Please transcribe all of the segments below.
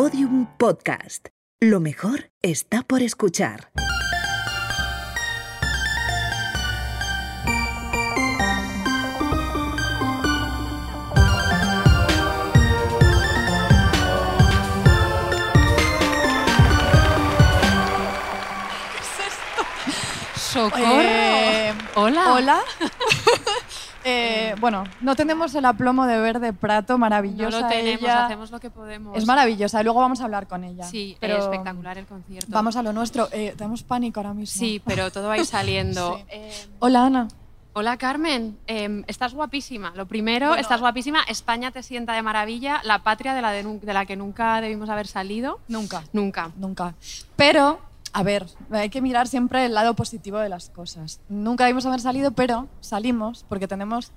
Podium Podcast. Lo mejor está por escuchar. ¡Socorro! Eh, Hola. Hola. Eh, bueno, no tenemos el aplomo de verde prato, No maravillosa. lo tenemos, ella. hacemos lo que podemos. Es maravillosa y luego vamos a hablar con ella. Sí, pero eh, espectacular el concierto. Vamos a lo nuestro. Eh, tenemos pánico ahora mismo. Sí, pero todo va a ir saliendo. Sí. Eh, Hola, Ana. hola, Carmen. Eh, estás guapísima. Lo primero, Bueno. estás guapísima. España te sienta de maravilla. La patria de la, de la que nunca debimos haber salido. Nunca. Nunca. Nunca. Pero, a ver, hay que mirar siempre el lado positivo de las cosas. Nunca debimos haber salido, pero salimos porque tenemos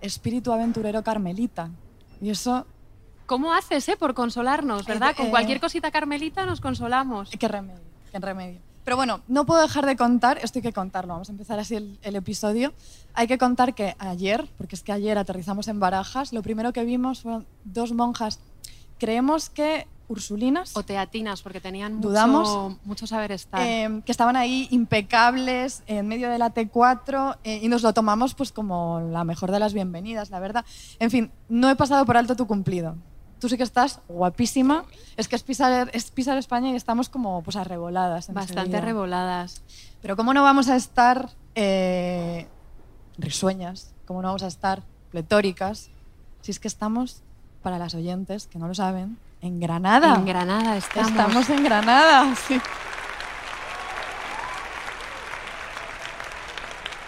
espíritu aventurero carmelita. Y eso, ¿Cómo haces, eh, por consolarnos, verdad? Eh, Con eh, cualquier cosita carmelita nos consolamos. qué remedio, qué remedio. Pero bueno, no puedo dejar de contar, esto hay que contarlo, vamos a empezar así el, el episodio. Hay que contar que ayer, porque es que ayer aterrizamos en Barajas, lo primero que vimos fueron dos monjas, creemos que ursulinas, O teatinas, porque tenían mucho, Dudamos. mucho saber estar. eh, que estaban ahí impecables en medio de la T4 eh, y nos lo tomamos pues como la mejor de las bienvenidas, la verdad. En fin, no he pasado por alto tu cumplido. Tú sí que estás guapísima. Es que es pisar, es pisar España y estamos como pues arreboladas. Bastante enseguida. revoladas. Pero ¿cómo no vamos a estar eh, risueñas? ¿Cómo no vamos a estar pletóricas? Si es que estamos, para las oyentes que no lo saben, en Granada. En Granada estamos. Estamos en Granada, sí.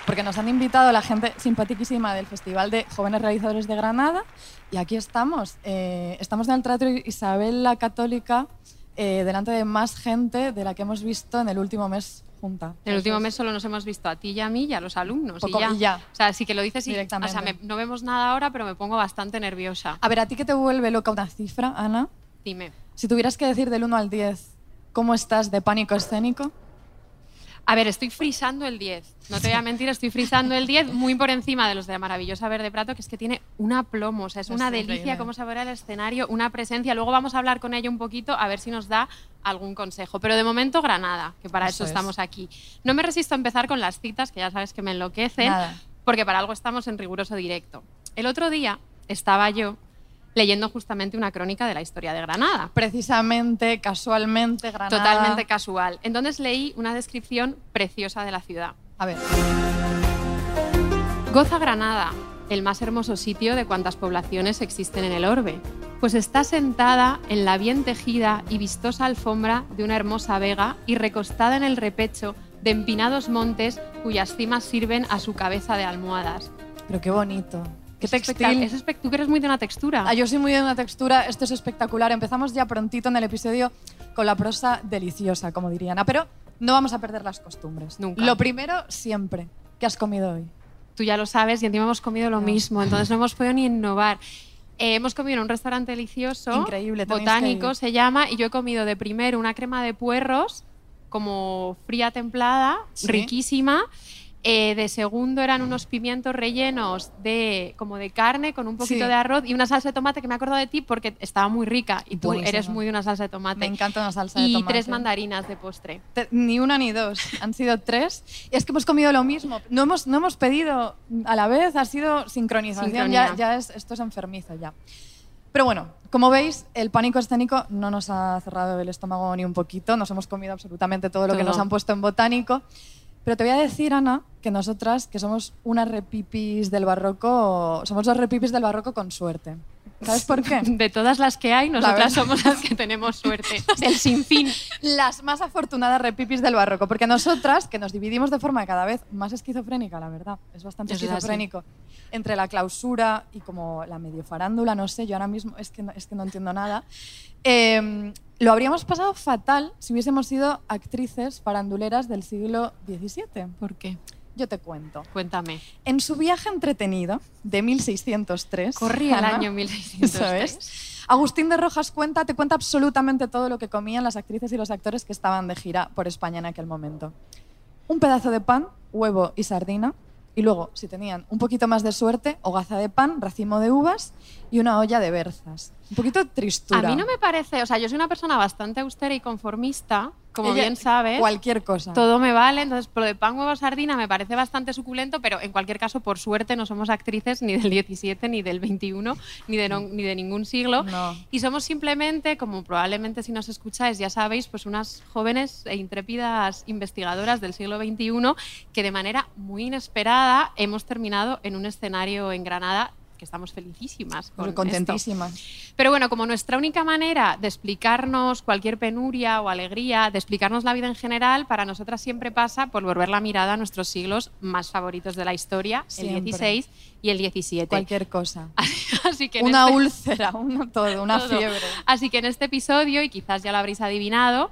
Porque nos han invitado la gente simpaticísima del Festival de Jóvenes Realizadores de Granada y aquí estamos. Eh, estamos en el Teatro Isabel la Católica eh, delante de más gente de la que hemos visto en el último mes junta. En el último mes es. solo nos hemos visto a ti y a mí y a los alumnos. Poco- y, ya. y ya. O sea, sí que lo dices y Directamente. O sea, me- no vemos nada ahora, pero me pongo bastante nerviosa. A ver, ¿a ti qué te vuelve loca una cifra, Ana? Dime. Si tuvieras que decir del 1 al 10, ¿cómo estás de pánico escénico? A ver, estoy frisando el 10. No te voy a mentir, estoy frisando el 10 muy por encima de los de la maravillosa Verde Prato, que es que tiene una plomo. O sea, es Es una increíble. delicia cómo se abre el escenario, una presencia. Luego vamos a hablar con ella un poquito a ver si nos da algún consejo. Pero de momento, Granada, que para Eso eso, es. estamos aquí. No me resisto a empezar con las citas, que ya sabes que me enloquecen. Nada. porque para algo estamos en riguroso directo. El otro día estaba yo leyendo justamente una crónica de la historia de Granada. Precisamente, casualmente, Granada. Totalmente casual. Entonces leí una descripción preciosa de la ciudad. A ver, Goza Granada, el más hermoso sitio de cuantas poblaciones existen en el orbe, pues está sentada en la bien tejida y vistosa alfombra de una hermosa vega y recostada en el repecho de empinados montes cuyas cimas sirven a su cabeza de almohadas. pero qué bonito. Qué Es textil. Tú que eres muy de una textura. Ah, yo soy muy de una textura, esto es espectacular. Empezamos ya prontito en el episodio con la prosa deliciosa, como diría Ana, pero no vamos a perder las costumbres. Nunca. Lo primero, siempre. ¿Qué has comido hoy? Tú ya lo sabes y encima hemos comido lo No. mismo, entonces no hemos podido ni innovar. Eh, hemos comido en un restaurante delicioso, Increíble, botánico se llama, y yo he comido de primero una crema de puerros, como fría templada, Sí. riquísima. Eh, de segundo eran unos pimientos rellenos de como de carne con un poquito Sí. de arroz y una salsa de tomate que me he acordado de ti porque estaba muy rica y tú Buenísima. eres muy de una salsa de tomate. Me encanta una salsa de y tomate. tres mandarinas de postre. Te- Ni una ni dos, han sido tres. Y es que hemos comido lo mismo. No hemos, no hemos pedido a la vez, ha sido sincronización. Sincronía. Ya, ya es, esto es enfermizo ya. Pero bueno, como veis, el pánico escénico no nos ha cerrado el estómago ni un poquito. Nos hemos comido absolutamente todo lo que Todo. nos han puesto en botánico. Pero te voy a decir, Ana, que nosotras, que somos unas repipis del barroco, somos los repipis del barroco con suerte. ¿Sabes por qué? De todas las que hay, nosotras verdad. somos las que tenemos suerte. El sinfín. las más afortunadas repipis del barroco, porque nosotras, que nos dividimos de forma cada vez más esquizofrénica, la verdad, es bastante Es esquizofrénico, entre la clausura y como la medio farándula, no sé, yo ahora mismo es que no, es que no entiendo nada, eh, lo habríamos pasado fatal si hubiésemos sido actrices faranduleras del siglo XVII. ¿Por qué? Yo te cuento. Cuéntame. En su viaje entretenido de 1603... Corría el año 1603. eso es. Agustín de Rojas cuenta, te cuenta absolutamente todo lo que comían las actrices y los actores que estaban de gira por España en aquel momento. Un pedazo de pan, huevo y sardina, Y luego, si tenían un poquito más de suerte, hogaza de pan, racimo de uvas y una olla de berzas. Un poquito tristura. A mí no me parece, o sea, yo soy una persona bastante austera y conformista, como Ella- bien sabes. Cualquier cosa. Todo me vale, entonces lo de pan, huevo, sardina me parece bastante suculento, pero en cualquier caso, por suerte, no somos actrices ni del 17, ni del 21, ni de, no- ni de ningún siglo. No. Y somos simplemente, como probablemente si nos escucháis ya sabéis, pues unas jóvenes e intrépidas investigadoras del siglo XXI que de manera muy inesperada hemos terminado en un escenario en Granada que estamos felicísimas con esto. Contentísima. Pero bueno, como nuestra única manera de explicarnos cualquier penuria o alegría, de explicarnos la vida en general, para nosotras siempre pasa por volver la mirada a nuestros siglos más favoritos de la historia, Siempre. el 16 y el 17. Cualquier cosa. Así que en Una este- úlcera, una todo, una todo. fiebre. Así que en este episodio, y quizás ya lo habréis adivinado,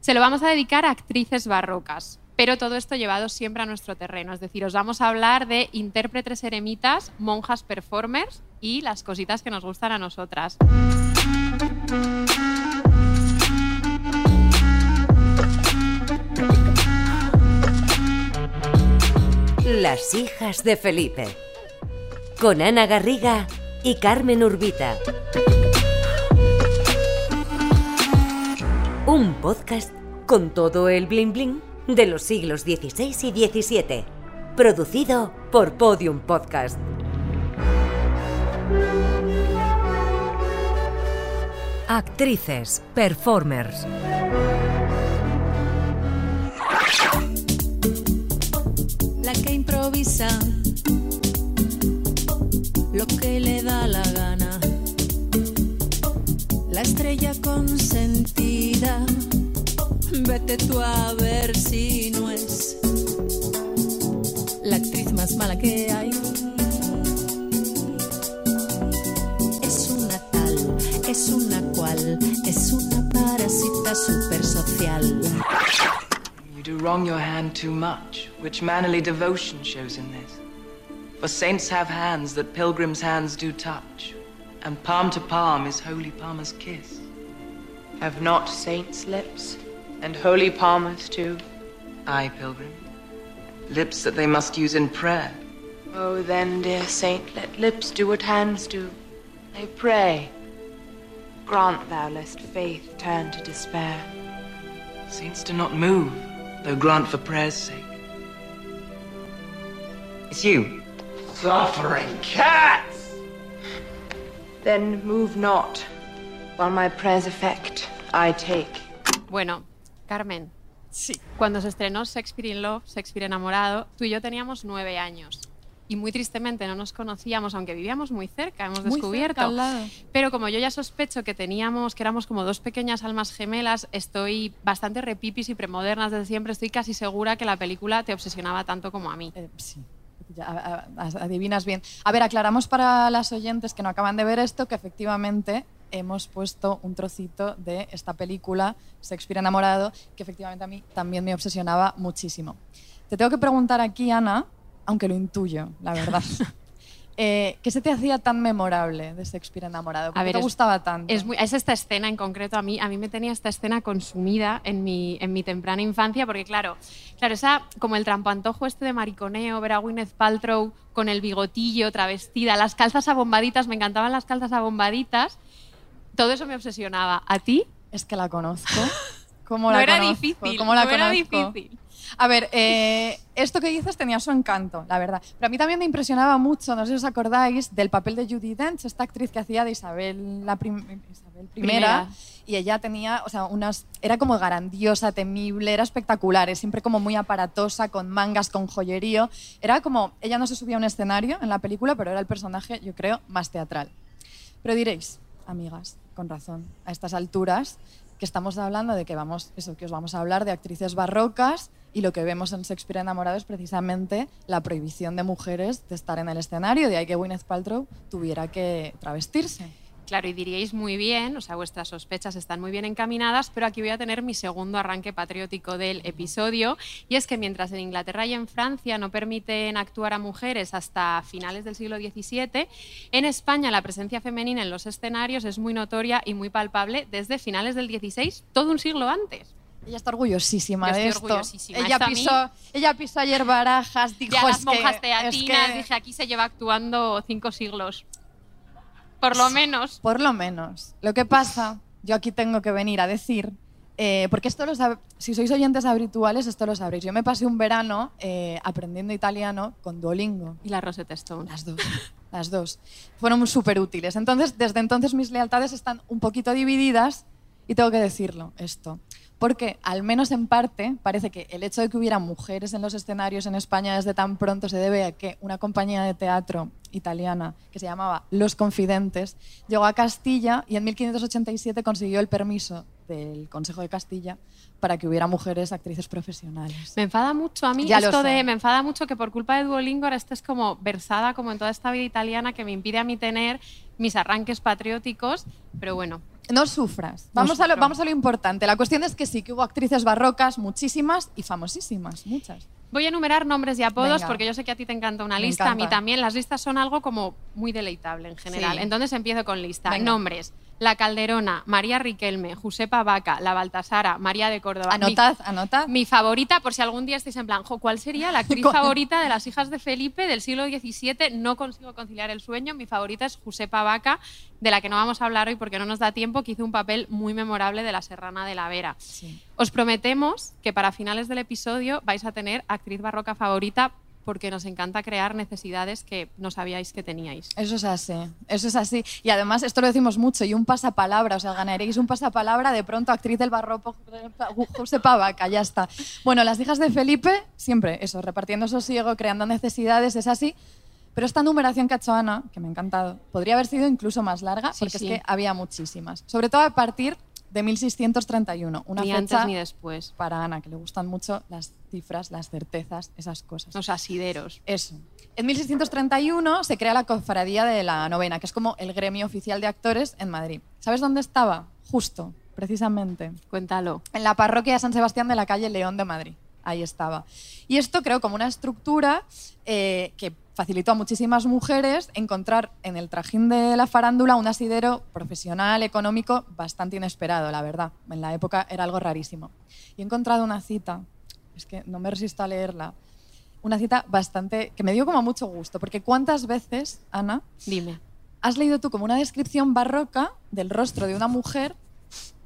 se lo vamos a dedicar a actrices barrocas. Pero todo esto llevado siempre a nuestro terreno. Es decir, os vamos a hablar de intérpretes eremitas, monjas performers y las cositas que nos gustan a nosotras. Las hijas de Felipe. Con Ana Garriga y Carmen Urbita. Un podcast con todo el bling bling de los siglos XVI y XVII. Producido por Podium Podcast. Actrices, performers. la que improvisa lo que le da la gana. La estrella consentida, vete tú a ver si no es la actriz más mala que hay. Es una tal, es una cual, es una parasita super social. You do wrong your hand too much, which mannerly devotion shows in this. For saints have hands that pilgrims' hands do touch, and palm to palm is holy palmer's kiss. Have not saints lips, and holy palmers too? Aye, pilgrim. Lips that they must use in prayer. Oh, then, dear saint, let lips do what hands do. They pray. Grant thou lest faith turn to despair. Saints do not move, though grant for prayer's sake. It's you. Suffering cats! Then move not, while my prayer's effect I take. Bueno, Carmen, Sí. cuando se estrenó Shakespeare in Love, Shakespeare enamorado, tú y yo teníamos nueve años. Y muy tristemente no nos conocíamos, aunque vivíamos muy cerca, hemos Muy descubierto. cerca. Pero como yo ya sospecho que teníamos, que éramos como dos pequeñas almas gemelas, estoy bastante repipis y premodernas desde siempre. Estoy casi segura que la película te obsesionaba tanto como a mí. Eh, sí. Ya, adivinas bien. A ver, aclaramos para las oyentes que no acaban de ver esto que efectivamente hemos puesto un trocito de esta película, Shakespeare enamorado, que efectivamente a mí también me obsesionaba muchísimo. Te tengo que preguntar aquí, Ana, aunque lo intuyo, la verdad. Eh, ¿Qué se te hacía tan memorable de Shakespeare enamorado? ¿Por A qué ver, te es- gustaba tanto? Es, muy- es esta escena en concreto, a mí, a mí me tenía esta escena consumida en mi, en mi temprana infancia, porque claro, claro, esa, como el trampantojo este de mariconeo, ver a Gwyneth Paltrow con el bigotillo, travestida, las calzas abombaditas, me encantaban las calzas abombaditas, todo eso me obsesionaba. ¿A ti? Es que la conozco. ¿Cómo no la era conozco? difícil, ¿Cómo la no era conozco? difícil. A ver, eh, esto que dices tenía su encanto, la verdad. Pero a mí también me impresionaba mucho, no sé si os acordáis, del papel de Judy Dench, esta actriz que hacía de Isabel la prim- Isabel I, Primera. y ella tenía, o sea, unas, era como grandiosa, temible, era espectacular, es siempre como muy aparatosa, con mangas, con joyerío. Era como, ella no se subía a un escenario en la película, pero era el personaje, yo creo, más teatral. Pero diréis, amigas, con razón, a estas alturas, que estamos hablando de que vamos, eso, que os vamos a hablar de actrices barrocas y lo que vemos en Shakespeare enamorado es precisamente la prohibición de mujeres de estar en el escenario, de ahí que Gwyneth Paltrow tuviera que travestirse. Claro, y diríais muy bien, o sea, vuestras sospechas están muy bien encaminadas, pero aquí voy a tener mi segundo arranque patriótico del episodio, y es que mientras en Inglaterra y en Francia no permiten actuar a mujeres hasta finales del siglo XVII, en España la presencia femenina en los escenarios es muy notoria y muy palpable desde finales del XVI, todo un siglo antes. Ella está orgullosísima Yo de estoy esto. orgullosísima. Ella Esto pisó, ella pisó ayer barajas, dijo Ya "Es las que- monjas es teatinas, que- dije, aquí se lleva actuando cinco siglos. Por lo menos. Por lo menos. Lo que pasa, yo aquí tengo que venir a decir, eh, porque esto lo si sois oyentes habituales, esto lo sabréis. Yo me pasé un verano eh, aprendiendo italiano con Duolingo. Y la Rosetta Stone. Las dos. Las dos. Fueron súper útiles. Entonces, desde entonces mis lealtades están un poquito divididas y tengo que decirlo, esto. Porque, al menos en parte, parece que el hecho de que hubiera mujeres en los escenarios en España desde tan pronto se debe a que una compañía de teatro italiana que se llamaba Los Confidentes llegó a Castilla y en 1587 consiguió el permiso del Consejo de Castilla para que hubiera mujeres actrices profesionales. Me enfada mucho a mí Ya esto de, me enfada mucho que por culpa de Duolingo ahora estés como versada como en toda esta vida italiana que me impide a mí tener mis arranques patrióticos, pero bueno, No sufras. Vamos, a lo, vamos a lo importante. La cuestión es que sí, que hubo actrices barrocas, muchísimas y famosísimas, muchas. Voy a enumerar nombres y apodos Venga. porque yo sé que a ti te encanta una Me lista, a mí también. Las listas son algo como muy deleitable en general. Sí. Entonces empiezo con lista. Venga. Nombres. La Calderona, María Riquelme, Josepa Vaca, La Baltasara, María de Córdoba. Mi- Anotad, anotad. Mi favorita, por si algún día estáis en plan, "Jo, ¿cuál sería la actriz favorita de las hijas de Felipe del siglo XVII? No consigo conciliar el sueño. Mi favorita es Josepa Vaca, de la que no vamos a hablar hoy porque no nos da tiempo, que hizo un papel muy memorable de la Serrana de la Vera. Sí. Os prometemos que para finales del episodio vais a tener actriz barroca favorita porque nos encanta crear necesidades que no sabíais que teníais. Eso es así, eso es así. Y además, esto lo decimos mucho, y un pasapalabra, o sea, ganaréis un pasapalabra de pronto actriz del barroco, José Pavaca, ya está. Bueno, las hijas de Felipe, siempre eso, repartiendo sosiego, creando necesidades, es así. Pero esta numeración que ha hecho Ana, que me ha encantado, podría haber sido incluso más larga, Sí, porque sí. es que había muchísimas. Sobre todo a partir de 1631, una ni fecha antes ni después. para Ana, que le gustan mucho las cifras, las certezas, esas cosas. Los asideros. Eso. En 1631 se crea la Cofradía de la Novena, que es como el gremio oficial de actores en Madrid. ¿Sabes dónde estaba? Justo, precisamente. Cuéntalo. En la parroquia de San Sebastián de la calle León de Madrid. Ahí estaba. Y esto creó como una estructura eh, que facilitó a muchísimas mujeres encontrar en el trajín de la farándula un asidero profesional, económico, bastante inesperado, la verdad. En la época era algo rarísimo. Y he encontrado una cita, es que no me resisto a leerla, una cita bastante que me dio como mucho gusto, porque ¿cuántas veces, Ana, Dime. has leído tú como una descripción barroca del rostro de una mujer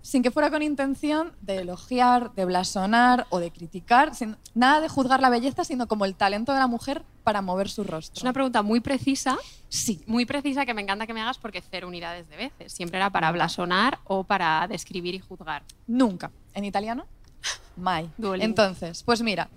sin que fuera con intención de elogiar, de blasonar o de criticar, sin nada de juzgar la belleza, sino como el talento de la mujer para mover su rostro. Es una pregunta muy precisa, Sí, muy precisa que me encanta que me hagas porque cero unidades de veces. Siempre era para blasonar o para describir y juzgar. nunca. ¿En italiano? Mai. Duolingo. Entonces, pues mira,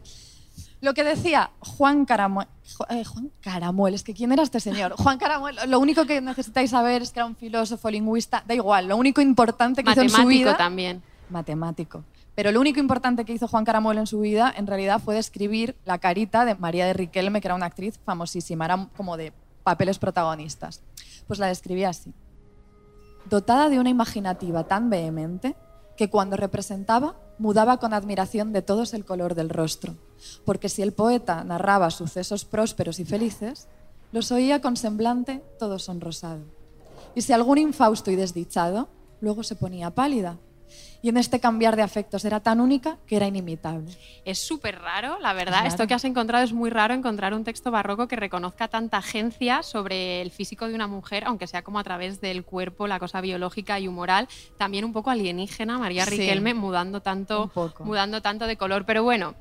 lo que decía Juan Caramuel, Juan Caramuel, es que ¿quién era este señor? Juan Caramuel, lo único que necesitáis saber es que era un filósofo, lingüista, da igual, lo único importante que hizo en su Matemático vida... también. matemático. Pero lo único importante que hizo Juan Caramuel en su vida, en realidad, fue describir la carita de María de Riquelme, que era una actriz famosísima, era como de papeles protagonistas. Pues la describía así. Dotada de una imaginativa tan vehemente que cuando representaba mudaba con admiración de todos el color del rostro, porque si el poeta narraba sucesos prósperos y felices, los oía con semblante todo sonrosado. Y si algún infausto y desdichado, luego se ponía pálida. Y en este cambiar de afectos era tan única que era inimitable. Es súper raro, la verdad. Claro. Esto que has encontrado es muy raro encontrar un texto barroco que reconozca tanta agencia sobre el físico de una mujer, aunque sea como a través del cuerpo, la cosa biológica y humoral, también un poco alienígena, María Sí. Riquelme, mudando tanto, mudando tanto de color. Pero bueno.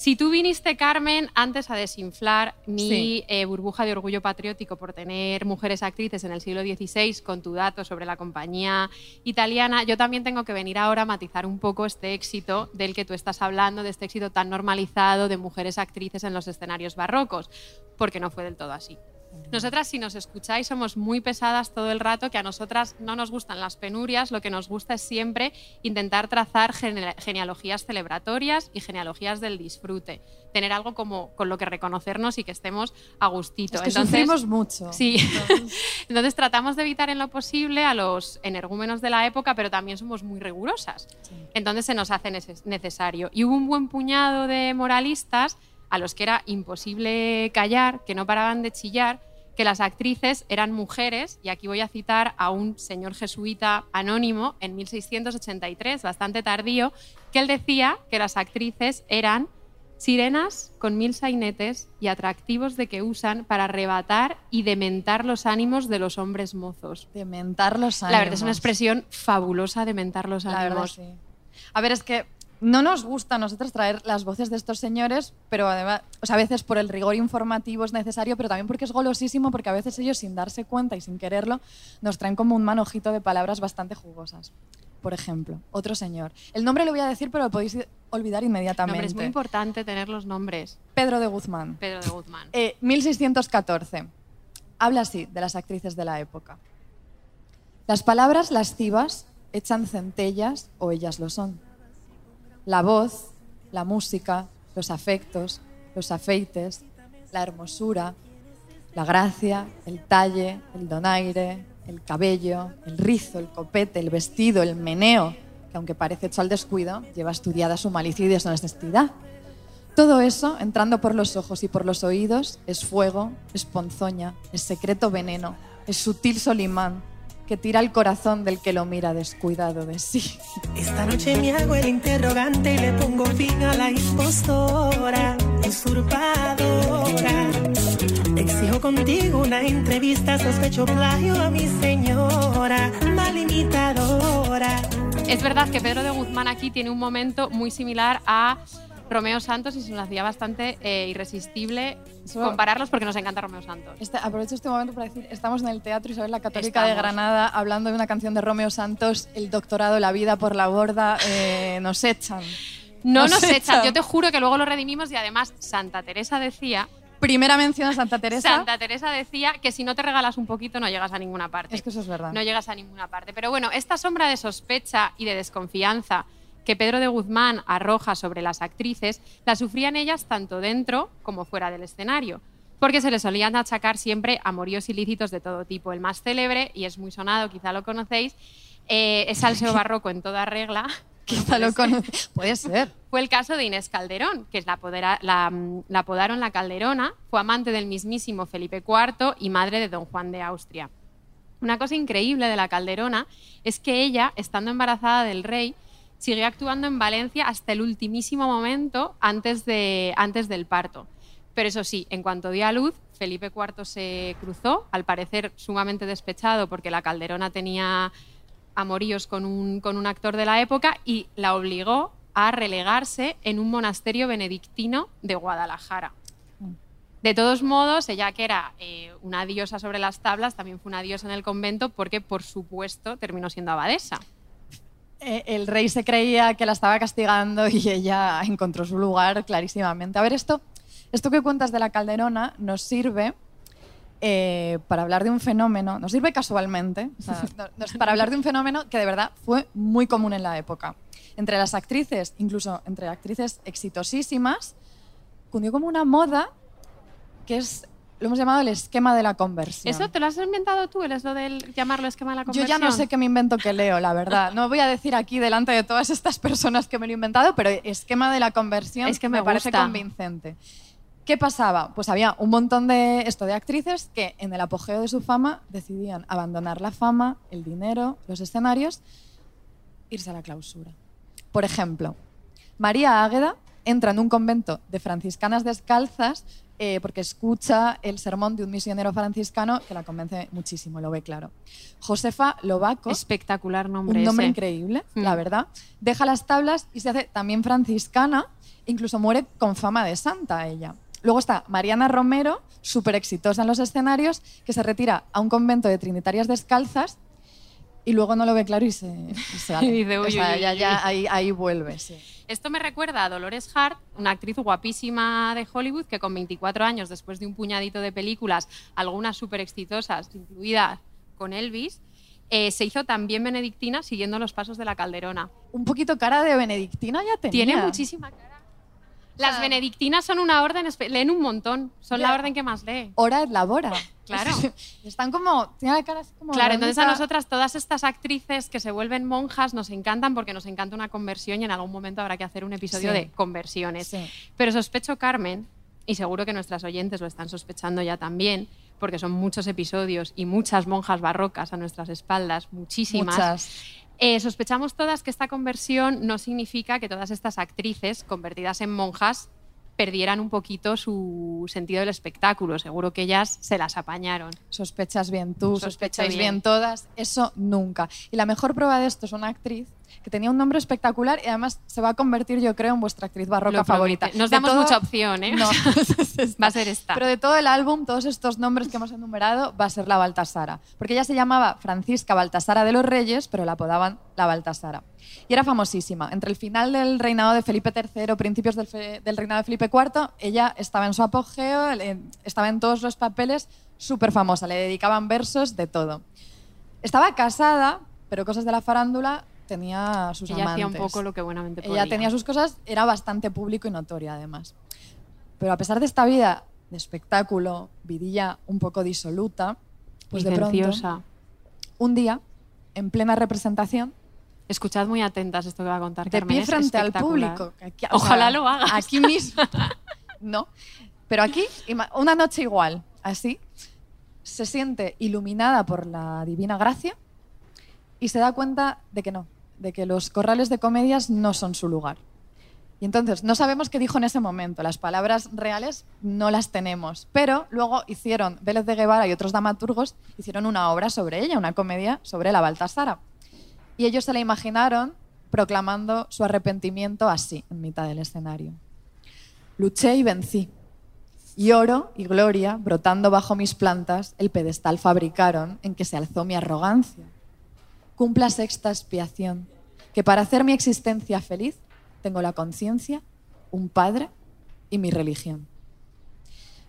Si tú viniste, Carmen, antes a desinflar mi Sí. eh, burbuja de orgullo patriótico por tener mujeres actrices en el siglo XVI con tu dato sobre la compañía italiana, yo también tengo que venir ahora a matizar un poco este éxito del que tú estás hablando, de este éxito tan normalizado de mujeres actrices en los escenarios barrocos, porque no fue del todo así. Nosotras, si nos escucháis, somos muy pesadas todo el rato, que a nosotras no nos gustan las penurias, lo que nos gusta es siempre intentar trazar gene- genealogías celebratorias y genealogías del disfrute, tener algo como con lo que reconocernos y que estemos a gustito. Es que Entonces, sufrimos mucho. Sí. Entonces tratamos de evitar en lo posible a los energúmenos de la época, pero también somos muy rigurosas. Entonces se nos hace neces- necesario. Y hubo un buen puñado de moralistas a los que era imposible callar, que no paraban de chillar, que las actrices eran mujeres, y aquí voy a citar a un señor jesuita anónimo en 1683, bastante tardío, que él decía que las actrices eran sirenas con mil sainetes y atractivos de que usan para arrebatar y dementar los ánimos de los hombres mozos. Dementar los ánimos. La verdad es una expresión fabulosa, dementar los La verdad, ánimos. sí. A ver, es que no nos gusta a nosotros traer las voces de estos señores, pero además, o sea, a veces por el rigor informativo es necesario, pero también porque es golosísimo, porque a veces ellos sin darse cuenta y sin quererlo nos traen como un manojito de palabras bastante jugosas. Por ejemplo, otro señor. El nombre lo voy a decir, pero lo podéis olvidar inmediatamente. hombre, es muy importante tener los nombres. Pedro de Guzmán. Pedro de Guzmán. Eh, 1614. Habla así de las actrices de la época. Las palabras lascivas echan centellas o ellas lo son. La voz, la música, los afectos, los afeites, la hermosura, la gracia, el talle, el donaire, el cabello, el rizo, el copete, el vestido, el meneo, que aunque parece hecho al descuido, lleva estudiada su malicia y deshonestidad. Todo eso, entrando por los ojos y por los oídos, es fuego, es ponzoña, es secreto veneno, es sutil solimán que tira el corazón del que lo mira descuidado de sí. Esta noche me hago el interrogante y le pongo fin a la impostora, usurpadora. Exijo contigo una entrevista, sospecho plagio a mi señora, mal imitadora. Es verdad que Pedro de Guzmán aquí tiene un momento muy similar a Romeo Santos y se nos hacía bastante eh, irresistible compararlos porque nos encanta Romeo Santos. Este- aprovecho este momento para decir, estamos en el Teatro Isabel la Católica de. Granada hablando de una canción de Romeo Santos, El doctorado, la vida por la borda, eh, nos echan. No Nos nos, echan. echan. Yo te juro que luego lo redimimos y además Santa Teresa decía, Primera mención a Santa Teresa. Santa Teresa decía que si no te regalas un poquito no llegas a ninguna parte. Es que eso es verdad. no llegas a ninguna parte. Pero bueno, esta sombra de sospecha y de desconfianza que Pedro de Guzmán arroja sobre las actrices, la sufrían ellas tanto dentro como fuera del escenario, porque se les solían achacar siempre amoríos ilícitos de todo tipo. El más célebre, y es muy sonado, quizá lo conocéis, eh, es salseo barroco en toda regla. Quizá lo conoce. Puede ser. Fue el caso de Inés Calderón, que es la, la, la apodaron la Calderona, fue amante del mismísimo Felipe IV y madre de don Juan de Austria. Una cosa increíble de la Calderona es que ella, estando embarazada del rey, siguió actuando en Valencia hasta el ultimísimo momento antes, de, antes del parto. Pero eso sí, en cuanto dio a luz, Felipe IV se cruzó, al parecer sumamente despechado porque la Calderona tenía amoríos con un, con un actor de la época y la obligó a relegarse en un monasterio benedictino de Guadalajara. De todos modos, ella que era eh, una diosa sobre las tablas, también fue una diosa en el convento porque, por supuesto, terminó siendo abadesa. Eh, el rey se creía que la estaba castigando y ella encontró su lugar clarísimamente. A ver, esto, esto que cuentas de la Calderona nos sirve eh, para hablar de un fenómeno, nos sirve casualmente, para hablar de un fenómeno que de verdad fue muy común en la época. Entre las actrices, incluso entre actrices exitosísimas, cundió como una moda que es, lo hemos llamado el esquema de la conversión. ¿Eso te lo has inventado tú, el eso del llamarlo esquema de la Yo conversión? ya no sé qué me invento que leo, la verdad. No voy a decir aquí delante de todas estas personas que me lo he inventado, pero esquema de la conversión Es que me parece convincente. ¿Qué pasaba? Pues había un montón de esto de actrices que en el apogeo de su fama decidían abandonar la fama, el dinero, los escenarios, irse a la clausura. Por ejemplo, María Águeda entra en un convento de franciscanas descalzas eh, porque escucha el sermón de un misionero franciscano que la convence muchísimo, lo ve claro. Josefa Lobaco, Espectacular nombre un nombre ese. increíble, Mm. la verdad, deja las tablas y se hace también franciscana, incluso muere con fama de santa ella. Luego está Mariana Romero, súper exitosa en los escenarios, que se retira a un convento de trinitarias descalzas y luego no lo ve claro y se, y se. Y dice, O uy, sea, uy, ya, uy, ya ahí, ahí vuelve, sí. Esto me recuerda a Dolores Hart, una actriz guapísima de Hollywood que con 24 años, después de un puñadito de películas, algunas súper exitosas, incluida con Elvis, eh, se hizo también benedictina siguiendo los pasos de la Calderona. Un poquito cara de benedictina ya tenía. Tiene muchísima cara. Las benedictinas son una orden, leen un montón, son Ya. la orden que más lee. Hora et labora. Claro. Están como, la cara así como Claro, entonces a nosotras todas estas actrices que se vuelven monjas nos encantan porque nos encanta una conversión y en algún momento habrá que hacer un episodio Sí. de conversiones. Sí. Pero sospecho, Carmen, y seguro que nuestras oyentes lo están sospechando ya también, porque son muchos episodios y muchas monjas barrocas a nuestras espaldas, muchísimas. Muchas. Eh, sospechamos todas que esta conversión no significa que todas estas actrices convertidas en monjas perdieran un poquito su sentido del espectáculo. Seguro que ellas se las apañaron. Sospechas bien tú, Sospecho sospecháis bien. bien. todas. Eso nunca. Y la mejor prueba de esto es una actriz que tenía un nombre espectacular y además se va a convertir, yo creo, en vuestra actriz barroca Lo favorita. promete. Nos De damos todo- mucha opción, ¿eh? No. Va a ser esta. Pero de todo el álbum, todos estos nombres que hemos enumerado, va a ser la Baltasara. Porque ella se llamaba Francisca Baltasara de los Reyes, pero la apodaban la Baltasara. Y era famosísima. Entre el final del reinado de Felipe III, principios del, fe- del reinado de Felipe IV, ella estaba en su apogeo, estaba en todos los papeles, súper famosa. Le dedicaban versos de todo. Estaba casada, pero cosas de la farándula tenía sus Ella hacía un amantes. poco lo que buenamente podía. Ella tenía sus cosas, era bastante público y notoria además. Pero a pesar de esta vida de espectáculo, vidilla un poco disoluta, pues de pronto, un día, en plena representación, Escuchad muy atentas esto que va a contar de Carmen, pie es frente al público. aquí- Ojalá sea, lo hagas. Aquí mismo. no. Pero aquí, una noche igual, así, se siente iluminada por la divina gracia y se da cuenta de que no, de que los corrales de comedias no son su lugar. Y entonces, no sabemos qué dijo en ese momento, las palabras reales no las tenemos, pero luego hicieron, Vélez de Guevara y otros dramaturgos hicieron una obra sobre ella, una comedia sobre la Baltasara. Y ellos se la imaginaron proclamando su arrepentimiento así, en mitad del escenario. Luché y vencí. Y oro y gloria, brotando bajo mis plantas, el pedestal fabricaron en que se alzó mi arrogancia. Cumpla sexta expiación, que para hacer mi existencia feliz tengo la conciencia, un padre y mi religión.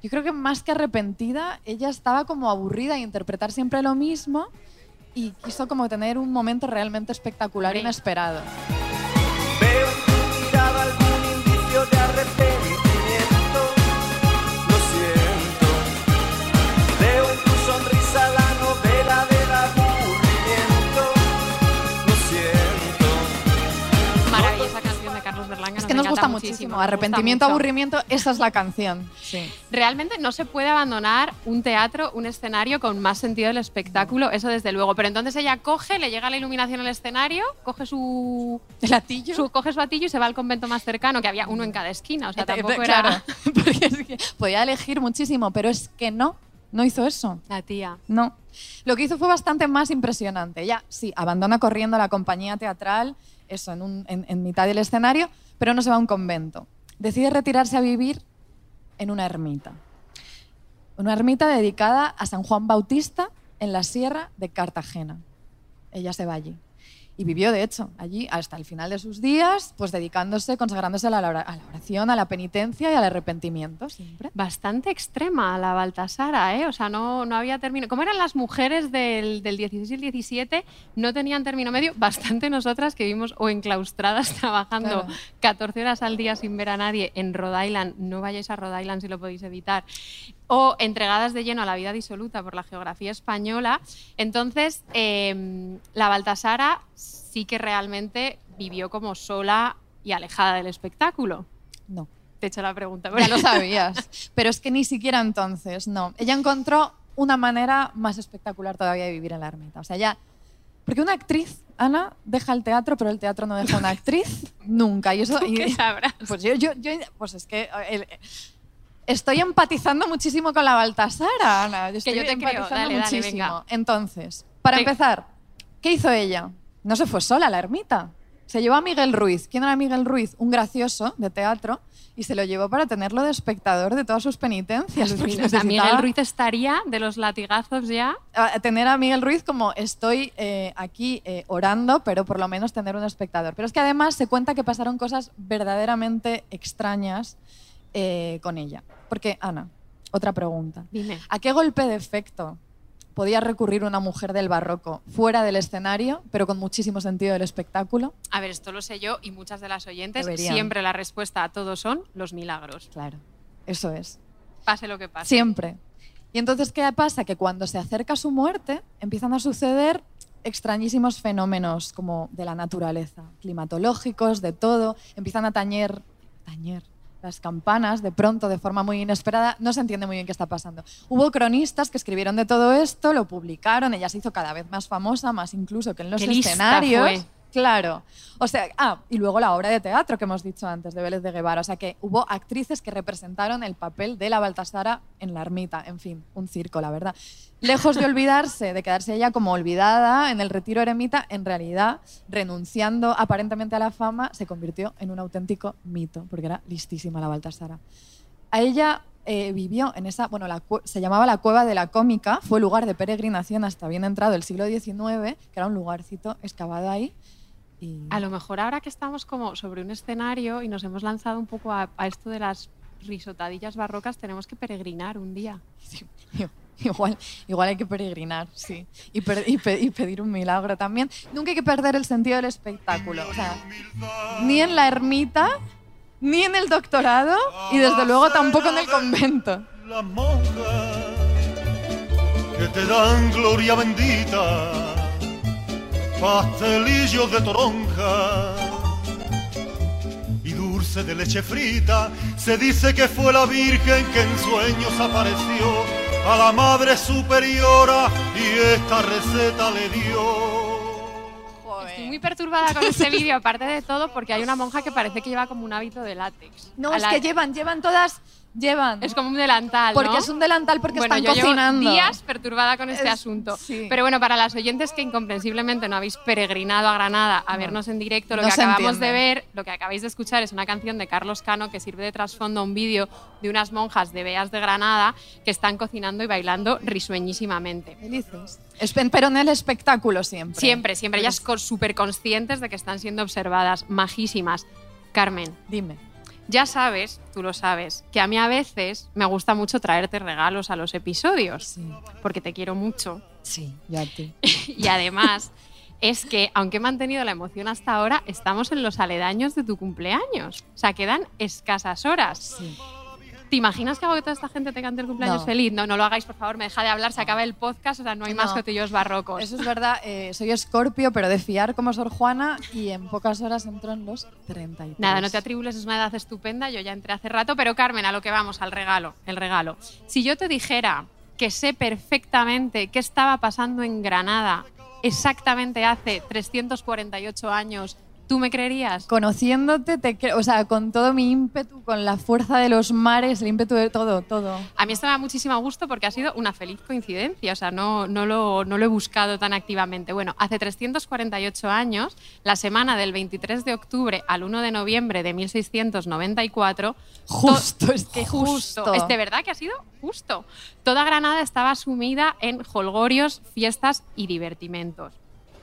Yo creo que más que arrepentida, ella estaba como aburrida de interpretar siempre lo mismo y quiso como tener un momento realmente espectacular e inesperado. Que nos gusta muchísimo. Arrepentimiento, aburrimiento, esa es la canción. Sí. Realmente no se puede abandonar un teatro, un escenario con más sentido del espectáculo, eso desde luego. Pero entonces ella coge, le llega la iluminación al escenario, coge su, El atillo. su- coge su atillo y se va al convento más cercano, que había uno en cada esquina. O sea, Eh, tampoco claro, era porque es que podía elegir muchísimo, pero es que no, no hizo eso. la tía. No. Lo que hizo fue bastante más impresionante. Ella sí, abandona corriendo la compañía teatral, eso, en, un- en- en mitad del escenario, pero no se va a un convento. Decide retirarse a vivir en una ermita. Una ermita dedicada a San Juan Bautista en la sierra de Cartagena. Ella se va allí. Y vivió, de hecho, allí hasta el final de sus días, pues dedicándose, consagrándose a la, ora- a la oración, a la penitencia y al arrepentimiento, siempre. Bastante extrema la Baltasara, ¿eh? O sea, no, no había término. ¿Cómo eran las mujeres del, del 16 y el 17? No tenían término medio. Bastante nosotras que vimos o enclaustradas trabajando Claro. 14 horas al día sin ver a nadie en Rhode Island. No vayáis a Rhode Island si lo podéis evitar. O entregadas de lleno a la vida disoluta por la geografía española. Entonces, eh, la Baltasara sí que realmente vivió como sola y alejada del espectáculo. No. Te he hecho la pregunta. Ya lo sabías. Pero es que ni siquiera entonces, no. Ella encontró una manera más espectacular todavía de vivir en la ermita. O sea, ya. Porque una actriz, Ana, deja el teatro, pero el teatro no deja una actriz nunca. Y eso. ¿Tú y- qué sabrás? Pues yo, yo, yo- pues es que. el- estoy empatizando muchísimo con la Baltasara, Ana. Yo estoy yo te empatizando dale, muchísimo. venga. Entonces, para empezar, ¿qué hizo ella? No se fue sola a la ermita. Se llevó a Miguel Ruiz. ¿Quién era Miguel Ruiz? Un gracioso de teatro. Y se lo llevó para tenerlo de espectador de todas sus penitencias. porque necesitaba Miguel Ruiz estaría de los latigazos ya. a- tener a Miguel Ruiz como estoy eh, aquí eh, orando, pero por lo menos tener un espectador. Pero es que además se cuenta que pasaron cosas verdaderamente extrañas eh, con ella. Porque, Ana, otra pregunta. Dime. ¿A qué golpe de efecto podía recurrir una mujer del barroco fuera del escenario, pero con muchísimo sentido del espectáculo? A ver, esto lo sé yo y muchas de las oyentes. Deberían. Siempre la respuesta a todo son los milagros. Claro, eso es. Pase lo que pase. Siempre. Y entonces, ¿qué pasa? Que cuando se acerca su muerte, empiezan a suceder extrañísimos fenómenos como de la naturaleza, climatológicos, de todo, empiezan a tañer, tañer, las campanas de pronto, de forma muy inesperada, no se entiende muy bien qué está pasando. Hubo cronistas que escribieron de todo esto, lo publicaron, ella se hizo cada vez más famosa, más incluso que en los Qué lista escenarios. fue. Claro. O sea, ah, y luego la obra de teatro que hemos dicho antes, de Vélez de Guevara. O sea, que hubo actrices que representaron el papel de la Baltasara en la ermita. En fin, un circo, la verdad. Lejos de olvidarse, de quedarse ella como olvidada en el retiro eremita, en realidad, renunciando aparentemente a la fama, se convirtió en un auténtico mito, porque era listísima la Baltasara. A ella eh, vivió en esa, bueno, la se llamaba la Cueva de la Cómica, fue lugar de peregrinación hasta bien entrado el siglo XIX, que era un lugarcito excavado ahí. Y... A lo mejor ahora que estamos como sobre un escenario y nos hemos lanzado un poco a, a esto de las risotadillas barrocas, tenemos que peregrinar un día. Igual, igual hay que peregrinar, sí. Y, per- y pe- y pedir un milagro también. Nunca hay que perder el sentido del espectáculo. O sea, ni en la ermita, ni en el doctorado, y desde luego tampoco en el convento. Las monjas que te dan gloria bendita, pastelillos de toronja y dulce de leche frita. Se dice que fue la Virgen que en sueños apareció a la Madre Superiora y esta receta le dio. Estoy muy perturbada con este vídeo, aparte de todo, porque hay una monja que parece que lleva como un hábito de látex. No, A es la- que llevan, llevan todas, llevan. Es como un delantal, Porque ¿no? es un delantal porque bueno, están yo llevo cocinando. días perturbada con este Es- asunto. sí. Pero bueno, para las oyentes que incomprensiblemente no habéis peregrinado a Granada a vernos en directo, lo No que acabamos entiende. de ver, lo que acabáis de escuchar es una canción de Carlos Cano que sirve de trasfondo a un vídeo de unas monjas de Beas de Granada que están cocinando y bailando risueñísimamente. Felices. Pero en el espectáculo siempre. Siempre, siempre. Ellas súper conscientes de que están siendo observadas, majísimas. Carmen, Dime. Ya sabes, tú lo sabes, que a mí a veces me gusta mucho traerte regalos a los episodios, Sí, porque te quiero mucho. sí, yo a ti. Y además es que, aunque he mantenido la emoción hasta ahora, estamos en los aledaños de tu cumpleaños. O sea, quedan escasas horas. Sí. ¿Te imaginas que hago que toda esta gente te cante el cumpleaños No. feliz? No, no lo hagáis, por favor, me deja de hablar, se acaba el podcast, o sea, no hay más No. cotillos barrocos. Eso es verdad, eh, soy escorpio, pero de fiar como Sor Juana y en pocas horas entro en los 33. Nada, no te atribules, es una edad estupenda, yo ya entré hace rato, pero Carmen, a lo que vamos, al regalo, el regalo. Si yo te dijera que sé perfectamente qué estaba pasando en Granada exactamente hace 348 años, ¿tú me creerías? Conociéndote, te cre- o sea, con todo mi ímpetu, con la fuerza de los mares, el ímpetu de todo, todo. A mí esto me da muchísimo gusto porque ha sido una feliz coincidencia, o sea, no, no, lo, no lo he buscado tan activamente. Bueno, hace 348 años, la semana del 23 de octubre al 1 de noviembre de 1694, Justo, es que justo, justo. es de verdad que ha sido justo. Toda Granada estaba sumida en holgorios, fiestas y divertimentos.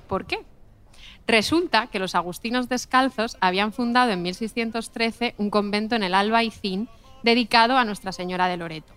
¿Por qué? Resulta que los agustinos descalzos habían fundado en 1613 un convento en el Albaicín dedicado a Nuestra Señora de Loreto.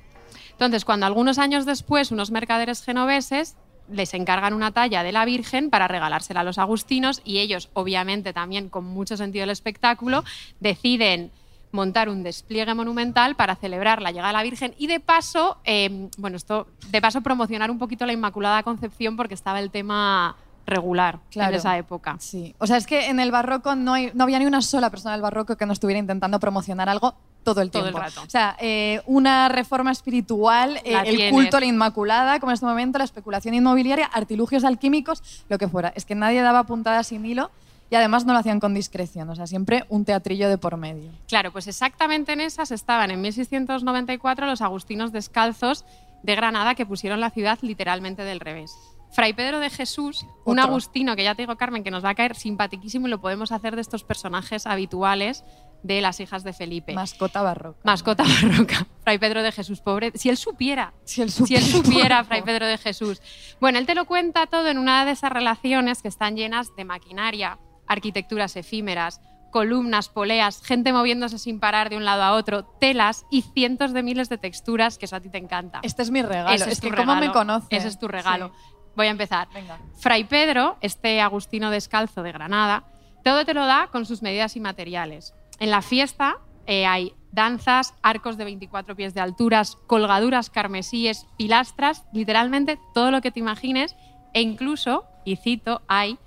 Entonces, cuando algunos años después unos mercaderes genoveses les encargan una talla de la Virgen para regalársela a los agustinos y ellos, obviamente también con mucho sentido del espectáculo, deciden montar un despliegue monumental para celebrar la llegada de la Virgen y de paso, eh, bueno, esto, de paso promocionar un poquito la Inmaculada Concepción porque estaba el tema regular Claro. en esa época. Sí. O sea, es que en el barroco no, hay, no había ni una sola persona del barroco que no estuviera intentando promocionar algo todo el Todo el tiempo. rato. O sea, eh, una reforma espiritual, eh, el tienes. culto a la Inmaculada, como en este momento, la especulación inmobiliaria, artilugios alquímicos, lo que fuera. Es que nadie daba puntadas sin hilo y además no lo hacían con discreción. O sea, siempre un teatrillo de por medio. Claro, pues exactamente en esas estaban en 1694 los agustinos descalzos de Granada que pusieron la ciudad literalmente del revés. Fray Pedro de Jesús, un Otro. agustino que ya te digo, Carmen, que nos va a caer simpatiquísimo y lo podemos hacer de estos personajes habituales de las hijas de Felipe. Mascota barroca. Mascota barroca. Fray Pedro de Jesús, pobre. Si él supiera. Si él Si él supiera. supiera, Fray Pedro de Jesús. Bueno, él te lo cuenta todo en una de esas relaciones que están llenas de maquinaria, arquitecturas efímeras, columnas, poleas, gente moviéndose sin parar de un lado a otro, telas y cientos de miles de texturas, que eso a ti te encanta. Este es mi regalo. Ese es, tu que cómo me regalo. conoce. Ese es tu regalo. Voy a empezar. Venga. Fray Pedro, este agustino descalzo de Granada, todo te lo da con sus medidas y materiales. En la fiesta eh, hay danzas, arcos de 24 pies de alturas, colgaduras carmesíes, pilastras, literalmente todo lo que te imagines, e incluso, y cito, hay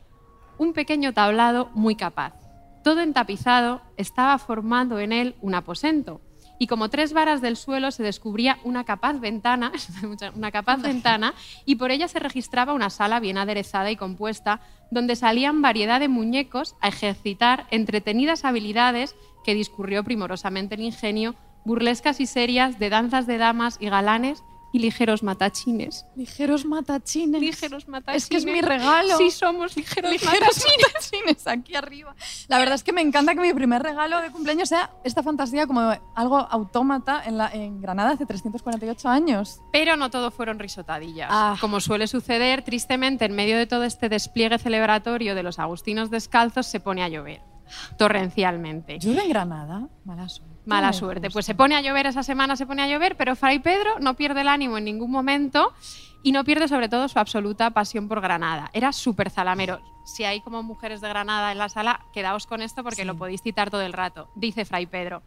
un pequeño tablado muy capaz. todo entapizado, estaba formando en él un aposento. Y como tres varas del suelo se descubría una capaz ventana, una capaz ventana, y por ella se registraba una sala bien aderezada y compuesta, donde salían variedad de muñecos a ejercitar entretenidas habilidades que discurrió primorosamente el ingenio, burlescas y serias de danzas de damas y galanes y ligeros matachines. Ligeros matachines. Ligeros matachines. Es que es mi regalo. Sí, somos ligeros, Ligeros matachines. matachines aquí arriba. La verdad es que me encanta que mi primer regalo de cumpleaños sea esta fantasía como algo autómata en, la, en Granada hace 348 años. Pero no todo fueron risotadillas. Ah. Como suele suceder, tristemente, en medio de todo este despliegue celebratorio de los agustinos descalzos, se pone a llover torrencialmente. ¿Llueve en Granada? Mala suerte. Mala Ay, suerte. Pues se pone a llover esa semana, se pone a llover, pero Fray Pedro no pierde el ánimo en ningún momento y no pierde sobre todo su absoluta pasión por Granada. Era súper zalamero. Si hay como mujeres de Granada en la sala, quedaos con esto porque Sí. lo podéis citar todo el rato. Dice Fray Pedro.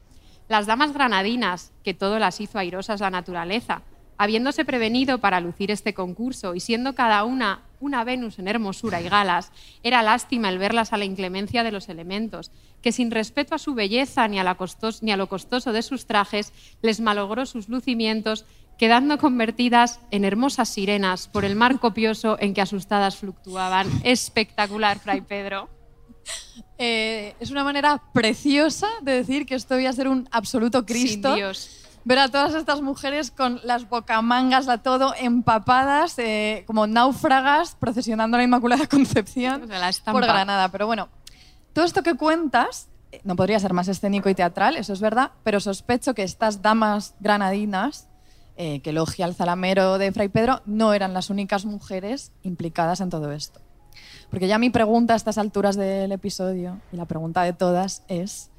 Las damas granadinas, que todo las hizo airosas la naturaleza, habiéndose prevenido para lucir este concurso y siendo cada una una Venus en hermosura y galas, era lástima el verlas a la inclemencia de los elementos, que sin respeto a su belleza ni a, la costos- ni a lo costoso de sus trajes, les malogró sus lucimientos, quedando convertidas en hermosas sirenas por el mar copioso en que asustadas fluctuaban. Espectacular, Fray Pedro. Eh, es una manera preciosa de decir que esto voy a ser un absoluto Cristo. Sin Dios. Ver a todas estas mujeres con las bocamangas, la todo empapadas, eh, como náufragas, procesionando la Inmaculada Concepción O sea, la por Granada. Pero bueno, todo esto que cuentas eh, no podría ser más escénico y teatral, eso es verdad, pero sospecho que estas damas granadinas, eh, que elogia el zalamero de Fray Pedro, no eran las únicas mujeres implicadas en todo esto. Porque ya mi pregunta a estas alturas del episodio, y la pregunta de todas, es,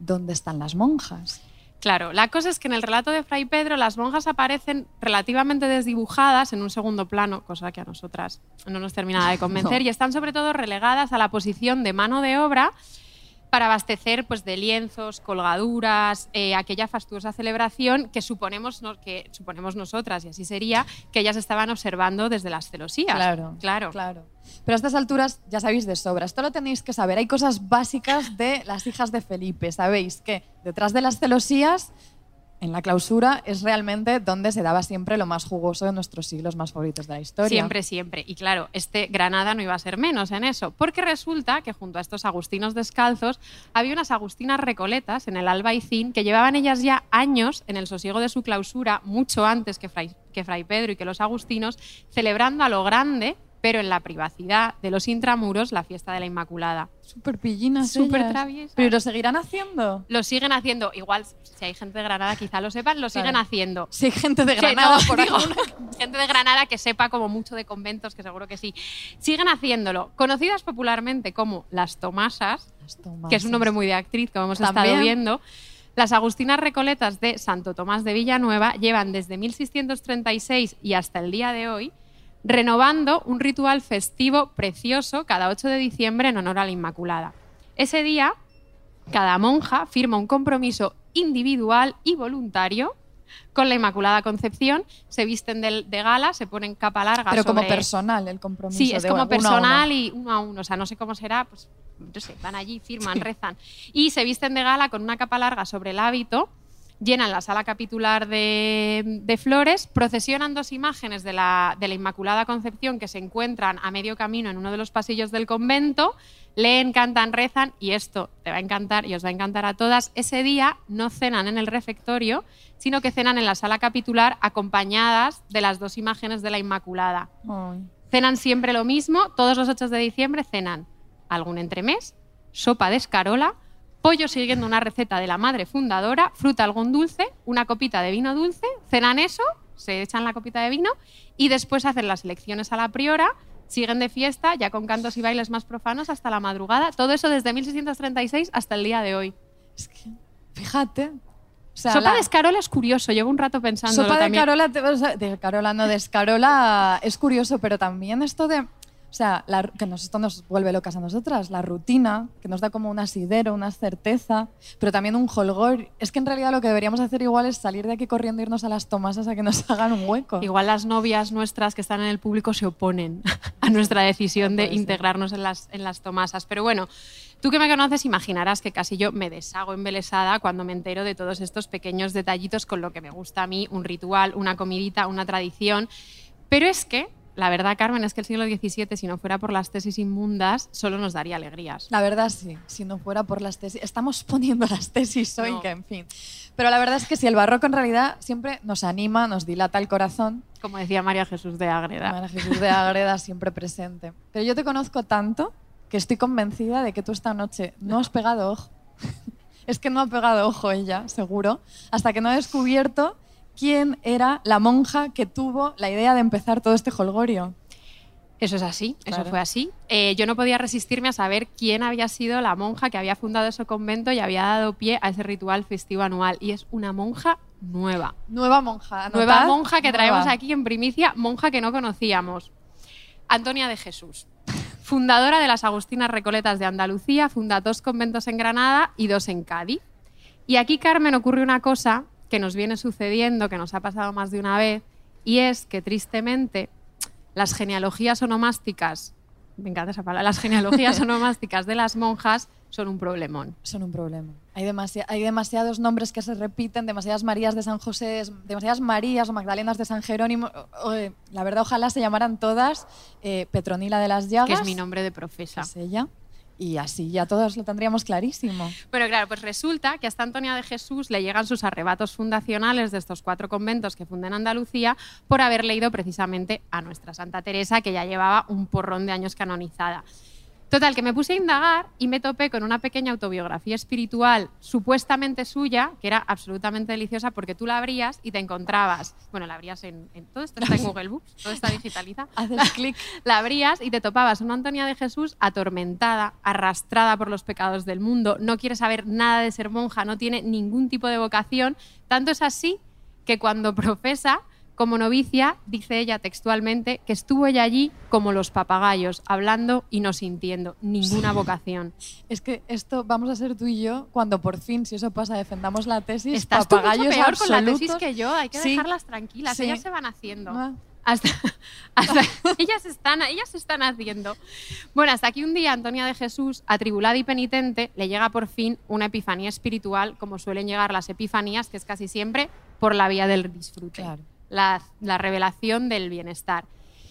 ¿dónde están las monjas? Claro, la cosa es que en el relato de Fray Pedro las monjas aparecen relativamente desdibujadas en un segundo plano, cosa que a nosotras no nos termina de convencer, No. y están sobre todo relegadas a la posición de mano de obra para abastecer pues, de lienzos, colgaduras, eh, aquella fastuosa celebración que suponemos, no- que suponemos nosotras, y así sería, que ellas estaban observando desde las celosías. Claro, claro. claro. Pero a estas alturas ya sabéis de sobra. Esto lo tenéis que saber. Hay cosas básicas de las hijas de Felipe. Sabéis que detrás de las celosías, en la clausura, es realmente donde se daba siempre lo más jugoso de nuestros siglos más favoritos de la historia. Siempre, siempre. Y claro, este Granada no iba a ser menos en eso, porque resulta que junto a estos agustinos descalzos había unas agustinas recoletas en el Albaicín que llevaban ellas ya años en el sosiego de su clausura, mucho antes que Fray, que Fray Pedro y que los agustinos, celebrando a lo grande, pero en la privacidad de los intramuros, la fiesta de la Inmaculada. Súper pillinas Súper traviesas. Pero lo seguirán haciendo. Lo siguen haciendo, igual si hay gente de Granada quizá lo sepan, lo siguen haciendo. Si hay gente de Granada no, por digo, gente de Granada que sepa como mucho de conventos, que seguro que sí. Siguen haciéndolo. Conocidas popularmente como las Tomasas, Las que es un nombre muy de actriz, como hemos También. estado viendo. Las Agustinas Recoletas de Santo Tomás de Villanueva llevan desde 1636 y hasta el día de hoy renovando un ritual festivo precioso cada 8 de diciembre en honor a la Inmaculada. Ese día, cada monja firma un compromiso individual y voluntario con la Inmaculada Concepción, se visten de, de gala, se ponen capa larga Pero como personal el compromiso. Sí, es de como uno a uno. personal y uno a uno. O sea, no sé cómo será, pues no sé, van allí, firman, rezan. Y se visten de gala con una capa larga sobre el hábito, llenan la sala capitular de, de flores, procesionan dos imágenes de la, de la Inmaculada Concepción que se encuentran a medio camino en uno de los pasillos del convento, leen, cantan, rezan, y esto te va a encantar y os va a encantar a todas. Ese día no cenan en el refectorio, sino que cenan en la sala capitular acompañadas de las dos imágenes de la Inmaculada. Ay. Cenan siempre lo mismo, todos los 8 de diciembre cenan algún entremés, sopa de escarola, pollo siguiendo una receta de la madre fundadora, fruta algún dulce, una copita de vino dulce, cenan eso, se echan la copita de vino y después hacen las elecciones a la priora, siguen de fiesta ya con cantos y bailes más profanos hasta la madrugada, todo eso desde 1636 hasta el día de hoy. Es que, fíjate. O sea, sopa la- de escarola es curioso, llevo un rato pensando Sopa de también. Carola, te- de Carola, no de Escarola, es curioso, pero también esto de O sea, la- que nos, esto nos vuelve locas a nosotras, la rutina, que nos da como un asidero, una certeza, pero también un holgor. Es que en realidad lo que deberíamos hacer igual es salir de aquí corriendo e irnos a las tomasas a que nos hagan un hueco. Igual las novias nuestras que están en el público se oponen a nuestra decisión de integrarnos en las, en las tomasas. Pero bueno, tú que me conoces imaginarás que casi yo me deshago embelesada cuando me entero de todos estos pequeños detallitos con lo que me gusta a mí, un ritual, una comidita, una tradición. Pero es que, la verdad, Carmen, es que el siglo XVII, si no fuera por las tesis inmundas, solo nos daría alegrías. La verdad sí, si no fuera por las tesis. Estamos poniendo las tesis hoy, No. que en fin. Pero la verdad es que si el barroco en realidad siempre nos anima, nos dilata el corazón. Como decía María Jesús de Ágreda. María Jesús de Ágreda siempre presente. Pero yo te conozco tanto que estoy convencida de que tú esta noche no has pegado ojo. es que no ha pegado ojo ella, seguro, hasta que no ha descubierto quién era la monja que tuvo la idea de empezar todo este holgorio. Eso es así, eso fue así. Eh, yo no podía resistirme a saber quién había sido la monja que había fundado ese convento y había dado pie a ese ritual festivo anual. Y es una monja nueva. Nueva monja. anotad, Nueva monja que traemos nueva. aquí en primicia, monja que no conocíamos. Antonia de Jesús. Fundadora de las Agustinas Recoletas de Andalucía, funda dos conventos en Granada y dos en Cádiz. Y aquí, Carmen, ocurre una cosa que nos viene sucediendo, que nos ha pasado más de una vez, y es que tristemente las genealogías onomásticas, me encanta esa palabra, las genealogías onomásticas de las monjas son un problemón. Son un problema. Hay, demasi- hay demasiados nombres que se repiten, demasiadas Marías de San José, demasiadas Marías o Magdalenas de San Jerónimo. O- o- la verdad, ojalá se llamaran todas eh, Petronila de las Llagas. que es mi nombre de profesa. Es ella. Y así ya todos lo tendríamos clarísimo. Bueno, claro, pues resulta que hasta Antonia de Jesús le llegan sus arrebatos fundacionales de estos cuatro conventos que fundan Andalucía por haber leído precisamente a nuestra Santa Teresa, que ya llevaba un porrón de años canonizada. Total, que me puse a indagar y me topé con una pequeña autobiografía espiritual supuestamente suya, que era absolutamente deliciosa porque tú la abrías y te encontrabas, bueno, la abrías en, en- todo esto está en Google Books, todo está digitalizado, Haces clic. la abrías y te topabas una Antonia de Jesús atormentada, arrastrada por los pecados del mundo, no quiere saber nada de ser monja, no tiene ningún tipo de vocación. Tanto es así que cuando profesa como novicia, dice ella textualmente, que estuvo ella allí como los papagayos, hablando y no sintiendo, ninguna vocación. Es que esto vamos a ser tú y yo cuando por fin, si eso pasa, defendamos la tesis. Estás tú mucho papagayos peor con la tesis absolutos. que yo, hay que Sí. dejarlas tranquilas, Sí. ellas se van haciendo. Ah. Hasta, hasta- ellas, están, ellas están haciendo. Bueno, hasta que un día Antonia de Jesús, atribulada y penitente, le llega por fin una epifanía espiritual, como suelen llegar las epifanías, que es casi siempre por la vía del disfrute, Claro. La, la revelación del bienestar.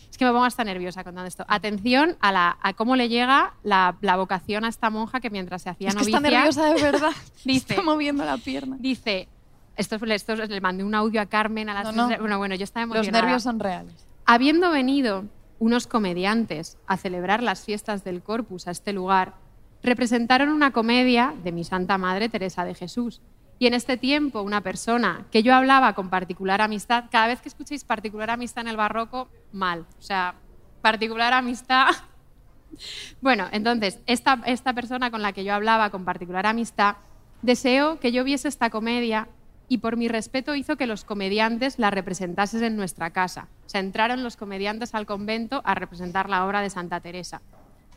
Es que me pongo hasta nerviosa contando esto. Atención a, la, a cómo le llega la, la vocación a esta monja que mientras se hacía Es que novicia... está nerviosa de verdad. Dice- está moviendo la pierna. Dice, esto, esto le mandé un audio a Carmen a las No, no. Bueno, bueno, yo estaba Los emocionada. nervios son reales. Habiendo venido unos comediantes a celebrar las fiestas del Corpus a este lugar, representaron una comedia de mi Santa Madre Teresa de Jesús. Y en este tiempo, una persona que yo hablaba con particular amistad, cada vez que escuchéis particular amistad en el barroco, mal. O sea, particular amistad. Bueno, entonces, esta, esta persona con la que yo hablaba con particular amistad deseó que yo viese esta comedia y por mi respeto hizo que los comediantes la representasen en nuestra casa. O sea, entraron los comediantes al convento a representar la obra de Santa Teresa.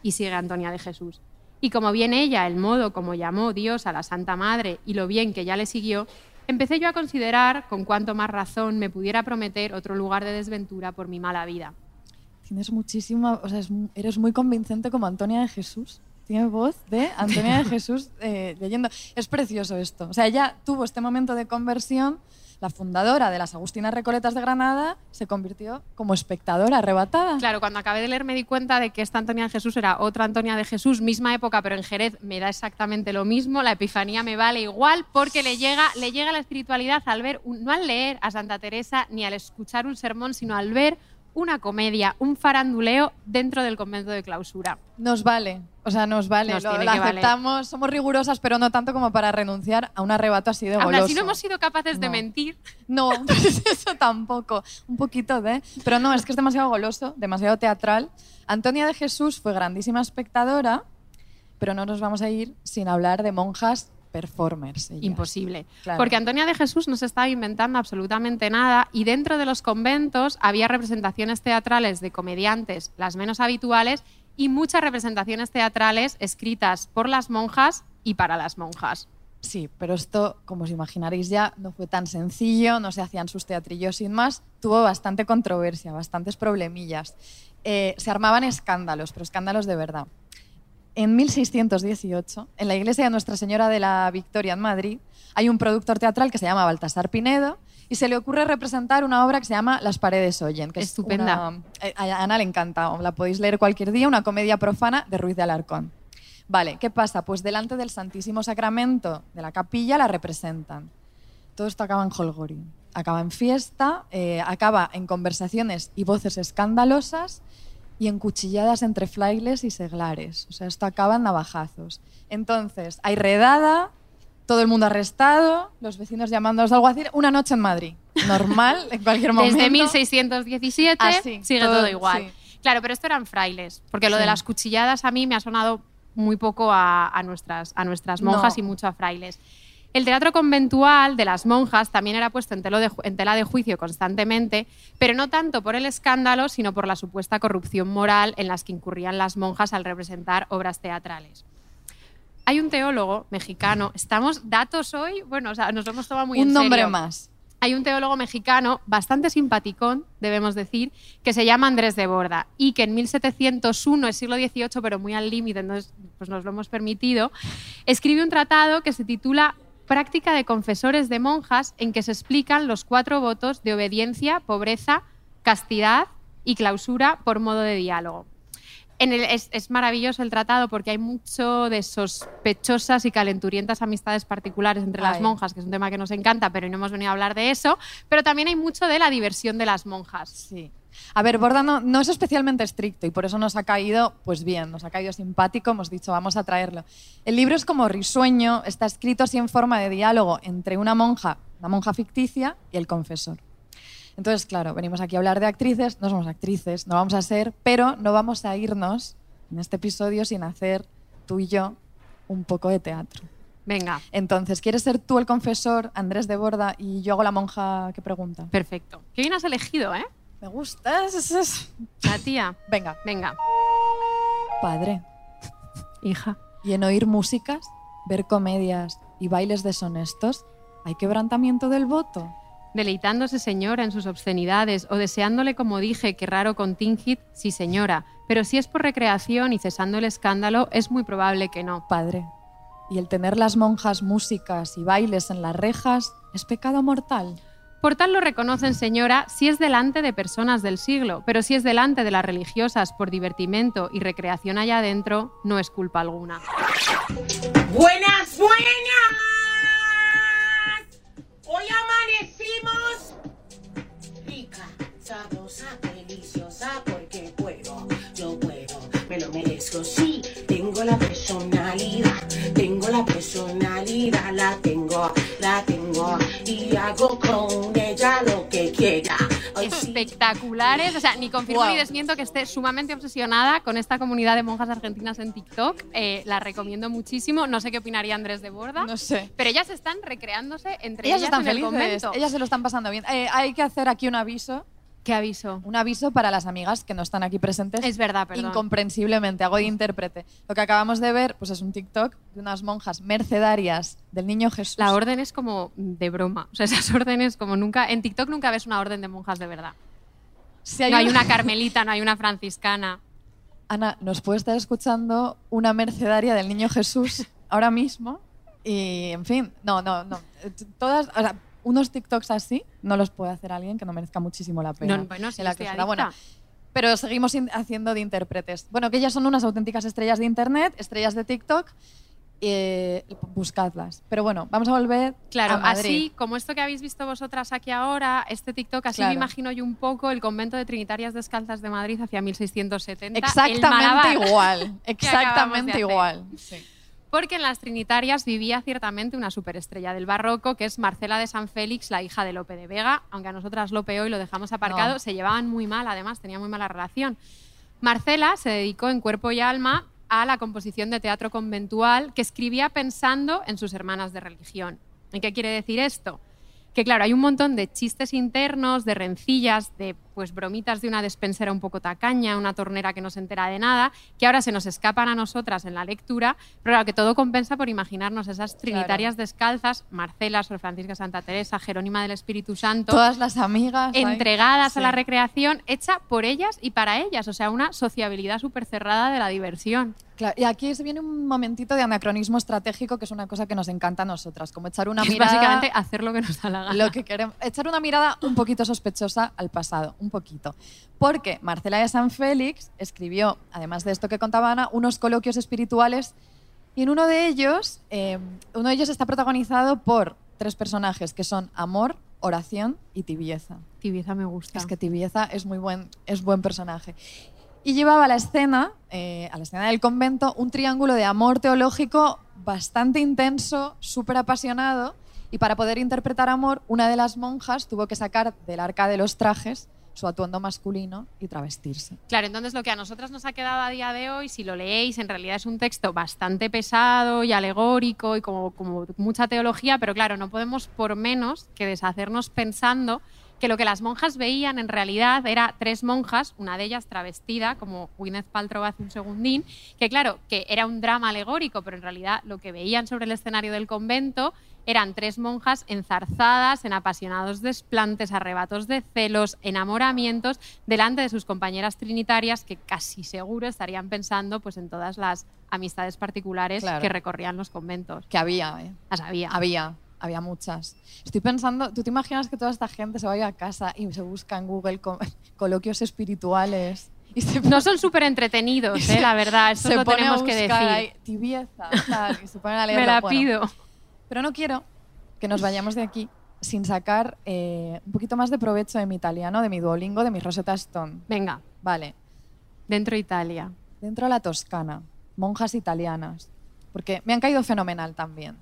Y sigue Antonia de Jesús. Y como bien ella, el modo como llamó Dios a la Santa Madre y lo bien que ya le siguió, empecé yo a considerar con cuánto más razón me pudiera prometer otro lugar de desventura por mi mala vida. Tienes muchísima, o sea, eres muy convincente como Antonia de Jesús. Tiene voz de Antonia de Jesús eh, leyendo. Es precioso esto. O sea, ella tuvo este momento de conversión. La fundadora de las Agustinas Recoletas de Granada se convirtió como espectadora arrebatada. Claro, cuando acabé de leer me di cuenta de que esta Antonia de Jesús era otra Antonia de Jesús, misma época, pero en Jerez me da exactamente lo mismo, la Epifanía me vale igual, porque le llega, le llega la espiritualidad al ver, un- no al leer a Santa Teresa ni al escuchar un sermón, sino al ver una comedia, un faranduleo dentro del convento de clausura. Nos vale, o sea, nos vale, Nos lo, tiene lo que valer. aceptamos, somos rigurosas, pero no tanto como para renunciar a un arrebato así de Aún goloso. así no hemos sido capaces de mentir. No, pues eso tampoco. Un poquito de. Pero no, es que es demasiado goloso, demasiado teatral. Antonia de Jesús fue grandísima espectadora, pero no nos vamos a ir sin hablar de monjas performers. Imposible. Claro. Porque Antonia de Jesús no se estaba inventando absolutamente nada y dentro de los conventos había representaciones teatrales de comediantes, las menos habituales, y muchas representaciones teatrales escritas por las monjas y para las monjas. Sí, pero esto, como os imaginaréis ya, no fue tan sencillo, no se hacían sus teatrillos sin más, tuvo bastante controversia, bastantes problemillas. Eh, se armaban escándalos, pero escándalos de verdad. En 1618, en la iglesia de Nuestra Señora de la Victoria en Madrid, hay un productor teatral que se llama Baltasar Pinedo y se le ocurre representar una obra que se llama Las paredes oyen, que Estupenda. es una, eh, a Ana le encanta, la podéis leer cualquier día, una comedia profana de Ruiz de Alarcón. Vale, ¿qué pasa? Pues delante del Santísimo Sacramento de la capilla la representan. Todo esto acaba en holgorio, acaba en fiesta, eh, acaba en conversaciones y voces escandalosas y en cuchilladas entre frailes y seglares. O sea, esto acaba en navajazos. Entonces, hay redada, todo el mundo arrestado, los vecinos llamando a los alguaciles, una noche en Madrid. Normal, en cualquier momento. Desde 1617 Ah, sigue todo- todo, igual. sí. Claro, pero esto eran frailes, porque lo de las cuchilladas a mí me ha sonado muy poco a, a nuestras, a nuestras monjas No. y mucho a frailes. El teatro conventual de las monjas también era puesto en, de tela de juicio constantemente, pero no tanto por el escándalo, sino por la supuesta corrupción moral en las que incurrían las monjas al representar obras teatrales. Hay un teólogo mexicano, estamos datos hoy, bueno, o sea, nos lo hemos tomado muy en un nombre serio. más. Hay un teólogo mexicano bastante simpaticón, debemos decir, que se llama Andrés de Borda y que en 1701, es siglo XVIII, pero muy al límite, entonces pues nos lo hemos permitido, escribe un tratado que se titula Práctica de confesores de monjas, en que se explican los cuatro votos de obediencia, pobreza, castidad y clausura por modo de diálogo. En el- es, es maravilloso el tratado porque hay mucho de sospechosas y calenturientas amistades particulares entre las monjas, que es un tema que nos encanta, pero no hemos venido a hablar de eso. Pero también hay mucho de la diversión de las monjas. Sí. A ver, Borda no, no es especialmente estricto y por eso nos ha caído, pues bien, nos ha caído simpático, hemos dicho, vamos a traerlo. El libro es como risueño, está escrito así en forma de diálogo entre una monja, una monja ficticia, y el confesor. Entonces, claro, venimos aquí a hablar de actrices, no somos actrices, no vamos a ser, pero no vamos a irnos en este episodio sin hacer tú y yo un poco de teatro. Venga, Entonces, ¿quieres ser tú el confesor, Andrés de Borda, y yo hago la monja que pregunta? perfecto. Qué bien has elegido, ¿eh? Me gusta. es- es- es- La tía. Venga. Venga, Padre, hija. y en oír músicas, ver comedias y bailes deshonestos, hay quebrantamiento del voto. Deleitándose señora en sus obscenidades o deseándole, como dije, que raro contingit, sí señora, pero si es por recreación y cesando el escándalo, es muy probable que no. Padre, y el tener las monjas músicas y bailes en las rejas es pecado mortal. Por tal lo reconocen, señora, si es delante de personas del siglo, pero si es delante de las religiosas por divertimento y recreación allá adentro, no es culpa alguna. Buenas, buenas. Hoy amanecimos rica, sabrosa, deliciosa, porque puedo, yo puedo, me lo merezco. Sí, tengo la personalidad, tengo la personalidad, la tengo, la tengo y hago con ella lo que quiera. Espectaculares, o sea, ni confirmo Wow. ni desmiento que esté sumamente obsesionada con esta comunidad de monjas argentinas en TikTok. Eh, la recomiendo muchísimo. No sé qué opinaría Andrés de Borda, No sé. pero ellas están recreándose entre Ellas ellas, están en el felices, convento. ellas se lo están pasando bien. Eh, hay que hacer aquí un aviso, ¿Qué aviso? un aviso para las amigas que no están aquí presentes. Es verdad, perdón. Incomprensiblemente, hago de intérprete. Lo que acabamos de ver pues es un TikTok de unas monjas mercedarias del Niño Jesús. La orden es como de broma. O sea, esas órdenes como nunca... En TikTok nunca ves una orden de monjas de verdad. Si hay no hay una- una carmelita, no hay una franciscana. Ana, nos puede estar escuchando una mercedaria del Niño Jesús ahora mismo. Y, en fin, no, no, no. Todas, o sea, unos TikToks así no los puede hacer alguien que no merezca muchísimo la pena. No, bueno, sí, la pero seguimos haciendo de intérpretes. Bueno, que ellas son unas auténticas estrellas de Internet, estrellas de TikTok. eh, buscadlas. Pero bueno, vamos a volver Claro, a Madrid. así como esto que habéis visto vosotras aquí ahora, este TikTok, así Claro. me imagino yo un poco el convento de Trinitarias Descalzas de Madrid hacia 1670. el Exactamente igual. Exactamente igual. Sí. Porque en las Trinitarias vivía ciertamente una superestrella del barroco, que es Marcela de San Félix, la hija de Lope de Vega, aunque a nosotras Lope hoy lo dejamos aparcado, No. se llevaban muy mal, además, tenía muy mala relación. Marcela se dedicó en cuerpo y alma a la composición de teatro conventual que escribía pensando en sus hermanas de religión. ¿Y qué quiere decir esto? que claro, hay un montón de chistes internos, de rencillas, de pues bromitas de una despensera un poco tacaña, una tornera que no se entera de nada, que ahora se nos escapan a nosotras en la lectura, pero claro, que todo compensa por imaginarnos esas trinitarias descalzas, Marcela, Sor Francisca Santa Teresa, Jerónima del Espíritu Santo, Todas las amigas. entregadas a la recreación, hecha por ellas y para ellas, o sea, una sociabilidad súper cerrada de la diversión. Claro, y aquí se viene un momentito de anacronismo estratégico, que es una cosa que nos encanta a nosotras, como echar una es mirada. básicamente hacer lo que nos da la gana. lo que queremos, echar una mirada un poquito sospechosa al pasado, un poquito. Porque Marcela de San Félix escribió, además de esto que contaba Ana, unos coloquios espirituales y en uno de ellos, eh, uno de ellos está protagonizado por tres personajes que son amor, oración y tibieza. Tibieza me gusta. Es que Tibieza es muy buen, es buen personaje. Y llevaba a la escena, eh, a la escena del convento, un triángulo de amor teológico bastante intenso, súper apasionado. Y para poder interpretar amor, una de las monjas tuvo que sacar del arca de los trajes su atuendo masculino y travestirse. Claro, entonces lo que a nosotras nos ha quedado a día de hoy, si lo leéis, en realidad es un texto bastante pesado y alegórico y como, como mucha teología, pero claro, no podemos por menos que deshacernos pensando que lo que las monjas veían en realidad era tres monjas, una de ellas travestida, como Gwyneth Paltrow hace un segundín, que claro, que era un drama alegórico, pero en realidad lo que veían sobre el escenario del convento eran tres monjas enzarzadas en apasionados desplantes, arrebatos de celos, enamoramientos, delante de sus compañeras trinitarias que casi seguro estarían pensando pues, en todas las amistades particulares Claro. que recorrían los conventos. Que había, ¿eh? Las había. Había, había muchas. Estoy pensando, ¿tú te imaginas que toda esta gente se vaya a casa y se busca en Google co- coloquios espirituales? Y se No son súper entretenidos, eh, la verdad, esto se lo tenemos que decir. ahí, tibieza, tal, y se ponen a leerlo. Me la Bueno, pido. Pero no quiero que nos vayamos de aquí sin sacar eh, un poquito más de provecho de mi italiano, de mi Duolingo, de mi Rosetta Stone. Venga, Vale, dentro Italia. dentro de la Toscana, monjas italianas, porque me han caído fenomenal también.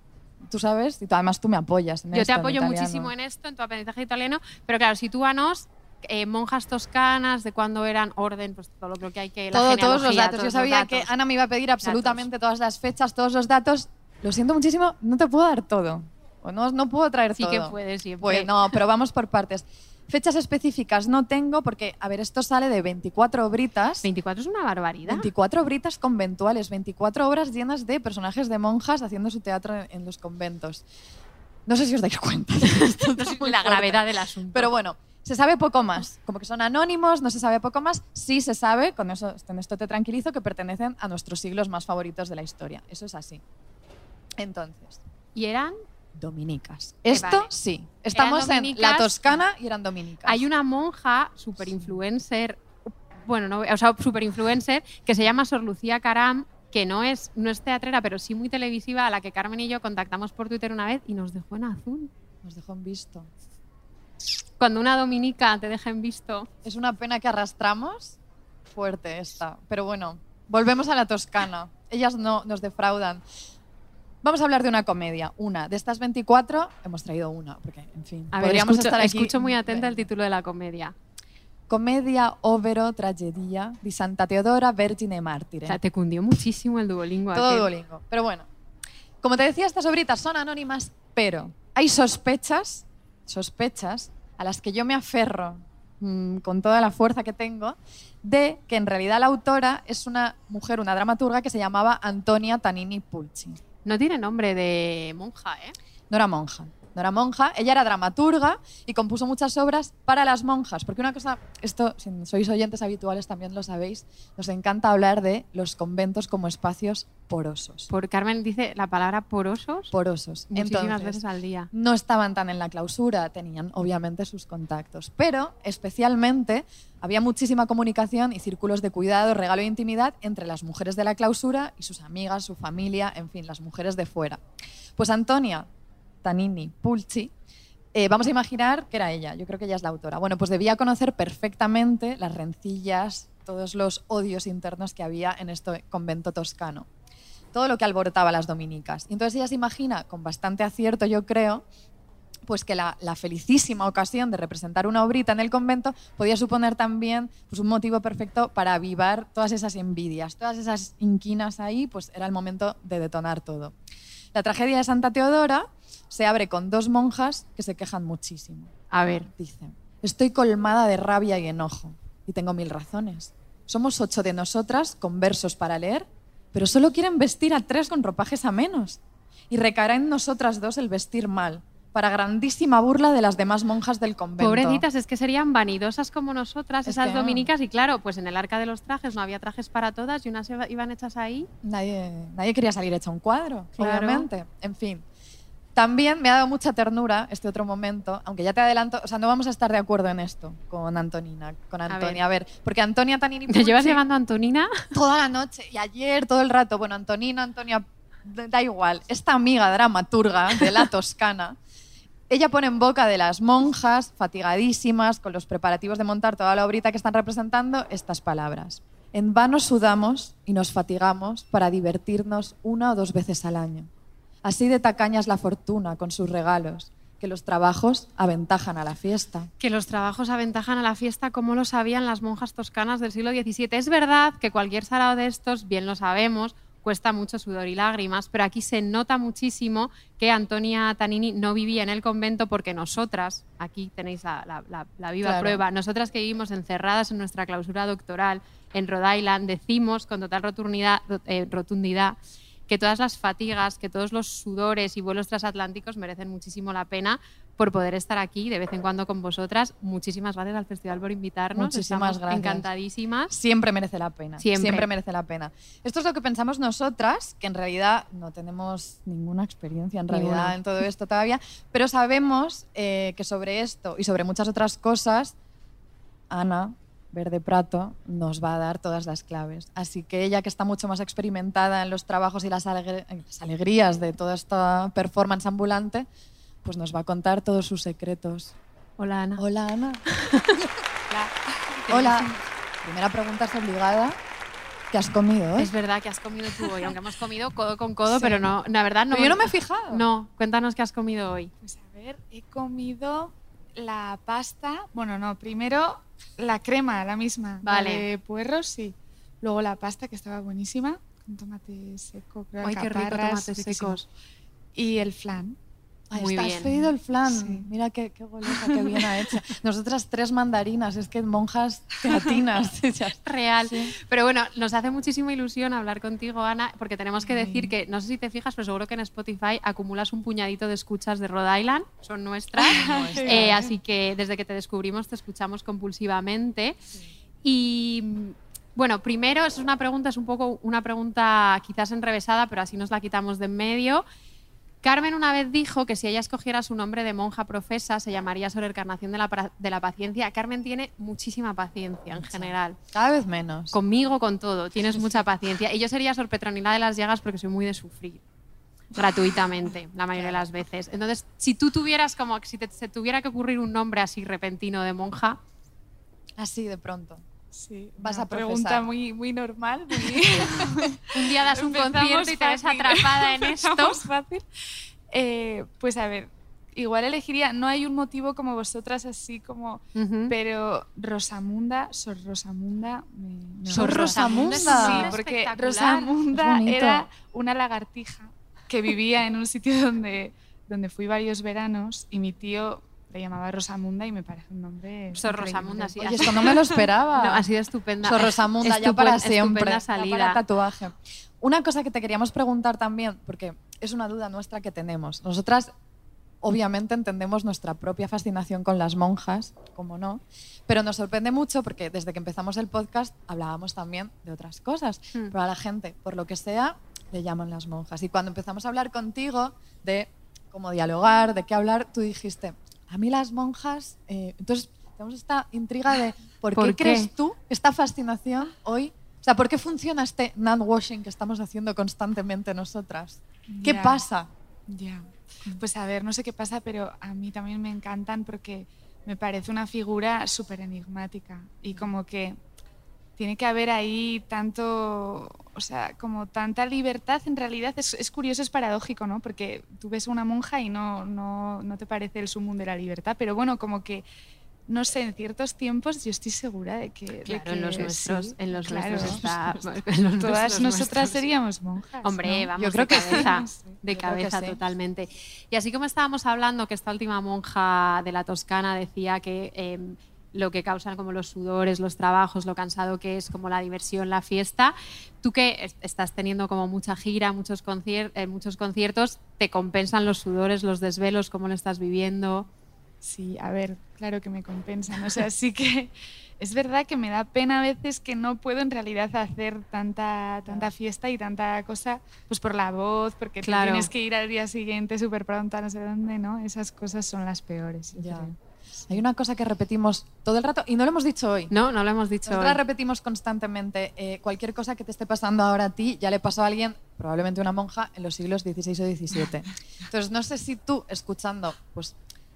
Tú sabes, y tú- además tú me apoyas. En Yo esto, te apoyo muchísimo en esto, en tu aprendizaje italiano, pero claro, sitúanos eh, monjas toscanas, de cuándo eran orden, pues todo lo que hay que... la Todo- todos los datos. todos Yo sabía datos. que Ana me iba a pedir absolutamente todas las fechas, todos los datos. Lo siento muchísimo, no te puedo dar todo. O no, no puedo traer Sí todo. que puedes siempre. Pues no, pero vamos por partes. Fechas específicas no tengo porque, a ver, esto sale de 24 obritas. 24 es una barbaridad. 24 obritas conventuales, 24 obras llenas de personajes de monjas haciendo su teatro en, en los conventos. No sé si os dais cuenta. de esto, No sé la gravedad del asunto. Pero bueno, se sabe poco más. Como que son anónimos, no se sabe poco más. Sí se sabe, con, eso, con esto te tranquilizo, que pertenecen a nuestros siglos más favoritos de la historia. Eso es así. Entonces, ¿Y eran? dominicas. Eh, Esto vale. sí. Estamos en la Toscana y eran dominicas. Hay una monja super influencer, bueno, no, o sea, super influencer, que se llama Sor Lucía Caram, que no es, no es teatrera, pero sí muy televisiva, a la que Carmen y yo contactamos por Twitter una vez y nos dejó en azul. Nos dejó en visto. Cuando una dominica te deja en visto. Es una pena que arrastramos. Fuerte esta. Pero bueno, volvemos a la Toscana. Ellas no nos defraudan. Vamos a hablar de una comedia. Una. De estas 24, hemos traído una. Porque, en fin, A ver, escucho, estar aquí. escucho muy atenta el título de la comedia. Comedia overo tragedia di Santa Teodora Vergine Mártire. O sea, te cundió muchísimo el Duolingo. Todo aquel. Duolingo. Pero bueno, como te decía, estas obritas son anónimas, pero hay sospechas, sospechas a las que yo me aferro mm, con toda la fuerza que tengo, de que en realidad la autora es una mujer, una dramaturga que se llamaba Antonia Tanini Pulci. No tiene nombre de monja, ¿eh? No era monja. No era monja, ella era dramaturga y compuso muchas obras para las monjas. Porque una cosa, esto, si sois oyentes habituales también lo sabéis, nos encanta hablar de los conventos como espacios porosos. Por Carmen dice la palabra porosos Porosos. muchísimas Entonces, veces al día. no estaban tan en la clausura, tenían obviamente sus contactos, pero especialmente había muchísima comunicación y círculos de cuidado, regalo e intimidad entre las mujeres de la clausura y sus amigas, su familia, en fin, las mujeres de fuera. Pues Antonia Tanini Pulci, eh, vamos a imaginar que era ella, yo creo que ella es la autora. Bueno, pues debía conocer perfectamente las rencillas, todos los odios internos que había en este convento toscano todo lo que alborotaba a las dominicas. Y entonces ella se imagina, con bastante acierto yo creo, pues que la, la felicísima ocasión de representar una obrita en el convento podía suponer también pues, un motivo perfecto para avivar todas esas envidias, todas esas inquinas ahí, pues era el momento de detonar todo. La tragedia de Santa Teodora se abre con dos monjas que se quejan muchísimo. A ver, Dicen, estoy colmada de rabia y enojo, y tengo mil razones. Somos ocho de nosotras con versos para leer, pero solo quieren vestir a tres con ropajes a menos. Y recaerá en nosotras dos el vestir mal, para grandísima burla de las demás monjas del convento. pobrecitas, es que serían vanidosas como nosotras, Es esas que- dominicas, y claro, pues en el arca de los trajes no había trajes para todas y unas iba- iban hechas ahí. Nadie, nadie quería salir hecho un cuadro, Claro. obviamente. En fin. También me ha dado mucha ternura este otro momento, aunque ya te adelanto, o sea, no vamos a estar de acuerdo en esto con Antonina, con Antonia. A ver, porque Antonia Tanini ¿Te llevas llevando a Antonina? toda la noche y ayer todo el rato. Bueno, Antonina, Antonia, da da igual. Esta amiga dramaturga de la Toscana, ella pone en boca de las monjas, fatigadísimas, con los preparativos de montar toda la obrita que están representando, estas palabras. En vano sudamos y nos fatigamos para divertirnos una o dos veces al año. Así de tacaña es la fortuna con sus regalos, que los trabajos aventajan a la fiesta. Que los trabajos aventajan a la fiesta como lo sabían las monjas toscanas del siglo XVII. Es verdad que cualquier sarao de estos, bien lo sabemos, cuesta mucho sudor y lágrimas, pero aquí se nota muchísimo que Antonia Tanini no vivía en el convento porque nosotras, aquí tenéis la, la- la- la viva Claro. prueba, nosotras que vivimos encerradas en nuestra clausura doctoral en Rhode Island, decimos con total rotundidad, eh, rotundidad que todas las fatigas, que todos los sudores y vuelos transatlánticos merecen muchísimo la pena por poder estar aquí de vez en cuando con vosotras. Muchísimas gracias al festival por invitarnos. Muchísimas Estamos gracias. encantadísimas. Siempre merece la pena. Siempre. merece la pena. Esto es lo que pensamos nosotras, que en realidad no tenemos ninguna experiencia en Ninguna. realidad en todo esto todavía, pero sabemos eh, que sobre esto y sobre muchas otras cosas, Ana Verde Prato nos va a dar todas las claves. Así que ella, que está mucho más experimentada en los trabajos y las, alegrías de toda esta performance ambulante, pues nos va a contar todos sus secretos. Hola, Ana. Hola, Ana. Hola. Primera pregunta es obligada. ¿Qué has comido hoy? Es verdad que has comido tú hoy, aunque hemos comido codo con codo, Sí. pero no, la verdad no. Pero yo no me he fijado. No, cuéntanos qué has comido hoy. Pues a ver, he comido la pasta. Bueno, no, primero la crema, la misma. la Vale. de puerros, sí. Luego la pasta, que estaba buenísima, con tomate seco, creo, Ay, qué rico, tomates secos. Y el flan. Ay, Muy está- bien. Has pedido el flan. Sí. Mira qué, qué golosa, qué bien ha hecho. Nosotras tres mandarinas, es que monjas teatinas. Real. Pero bueno, nos hace muchísima ilusión hablar contigo, Ana, porque tenemos que Ay. decir que, no sé si te fijas, pero seguro que en Spotify acumulas un puñadito de escuchas de Rhode Island, son nuestras. Eh, así que desde que te descubrimos te escuchamos compulsivamente. Y bueno, primero, es una pregunta, es un poco una pregunta quizás enrevesada, pero así nos la quitamos de en medio. Carmen una vez dijo que si ella escogiera su nombre de monja profesa se llamaría Sor Encarnación de la, de la Paciencia. Carmen tiene muchísima paciencia en general. Cada vez menos. Conmigo, con todo, tienes mucha paciencia. Y yo sería Sor Petronila de las Llagas porque soy muy de sufrir gratuitamente la mayoría de las veces. Entonces, si tú tuvieras como, si te, se tuviera que ocurrir un nombre así repentino de monja, Así de pronto. Sí, Vas una a pregunta muy, muy normal. muy- un día das un concierto y te ves atrapada en esto. Fácil. Eh, pues a ver, igual elegiría, no hay un motivo como vosotras así como, pero Rosamunda, Sor Rosamunda, me, me Sor. Rosamunda. Sí, porque Rosamunda era una lagartija que vivía en un sitio donde, donde fui varios veranos y mi tío llamaba Rosamunda y me parece un nombre. Sor. Rosamunda, sí. Oye, esto no me lo esperaba. No, ha sido estupenda. Sor Rosamunda, ya para siempre. Estupenda ya salida. para tatuaje. Una cosa que te queríamos preguntar también, porque es una duda nuestra que tenemos. Nosotras, obviamente, entendemos nuestra propia fascinación con las monjas, como no, pero nos sorprende mucho porque desde que empezamos el podcast hablábamos también de otras cosas. Hmm. Pero a la gente, por lo que sea, le llaman las monjas. Y cuando empezamos a hablar contigo de cómo dialogar, de qué hablar, tú dijiste, a mí las monjas, eh, entonces tenemos esta intriga de por, ¿Por qué, qué? crees tú esta fascinación hoy, o sea, por qué funciona este nun washing que estamos haciendo constantemente nosotras. ¿Qué pasa? Ya. Pues a ver, no sé qué pasa, pero a mí también me encantan porque me parece una figura súper enigmática y como que tiene que haber ahí tanto, o sea, como tanta libertad, en realidad es, es curioso, es paradójico, ¿no? Porque tú ves una monja y no, no, no te parece el sumum de la libertad, pero bueno, como que no sé, en ciertos tiempos yo estoy segura de que... de Claro, que en los nuestros, sí, en los claro. nuestros está... en los Todas nuestros, nosotras nuestros. seríamos monjas. Hombre, ¿no? vamos, Yo creo de que cabeza, Sí, de yo cabeza sí. totalmente. Y así como estábamos hablando que esta última monja de la Toscana decía que eh, lo que causan como los sudores, los trabajos, lo cansado que es como la diversión, la fiesta, tú que es- estás teniendo como mucha gira, muchos, concier- eh, muchos conciertos, ¿te compensan los sudores, los desvelos, cómo lo estás viviendo? Sí, a ver, claro que me compensan. O sea, sí que es verdad que me da pena a veces que no puedo en realidad hacer tanta, tanta fiesta y tanta cosa, pues por la voz, porque Claro. tienes que ir al día siguiente súper pronto a no sé dónde, ¿no? Esas cosas son las peores. Ya. creo. Hay una cosa que repetimos todo el rato y no lo hemos dicho hoy. No, no lo hemos dicho Nosotras hoy. repetimos constantemente. eh, cualquier cosa que te esté pasando ahora a ti ya le pasó a alguien, probablemente una monja, en los siglos XVI o XVII. Entonces, no sé si tú, escuchando pues,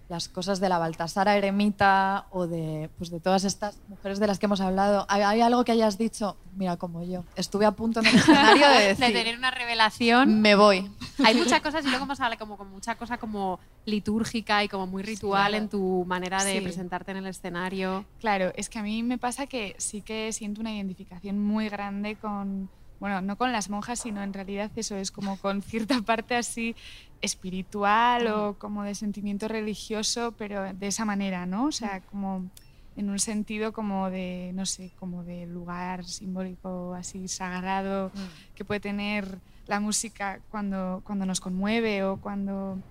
las cosas de la Baltasara Eremita o de, pues, de todas estas mujeres de las que hemos hablado, ¿hay, hay algo que hayas dicho? Mira, como yo. Estuve a punto en el escenario de tener una revelación. me voy. Hay muchas cosas y luego hemos hablado como, como mucha cosa como litúrgica y como muy ritual claro. en tu manera de Sí. presentarte en el escenario. Claro, es que a mí me pasa que sí que siento una identificación muy grande con, bueno, no con las monjas, sino en realidad eso es como con cierta parte así espiritual o como de sentimiento religioso, pero de esa manera, ¿no? O sea, como en un sentido como de, no sé, como de lugar simbólico así sagrado que puede tener la música cuando, cuando nos conmueve o cuando,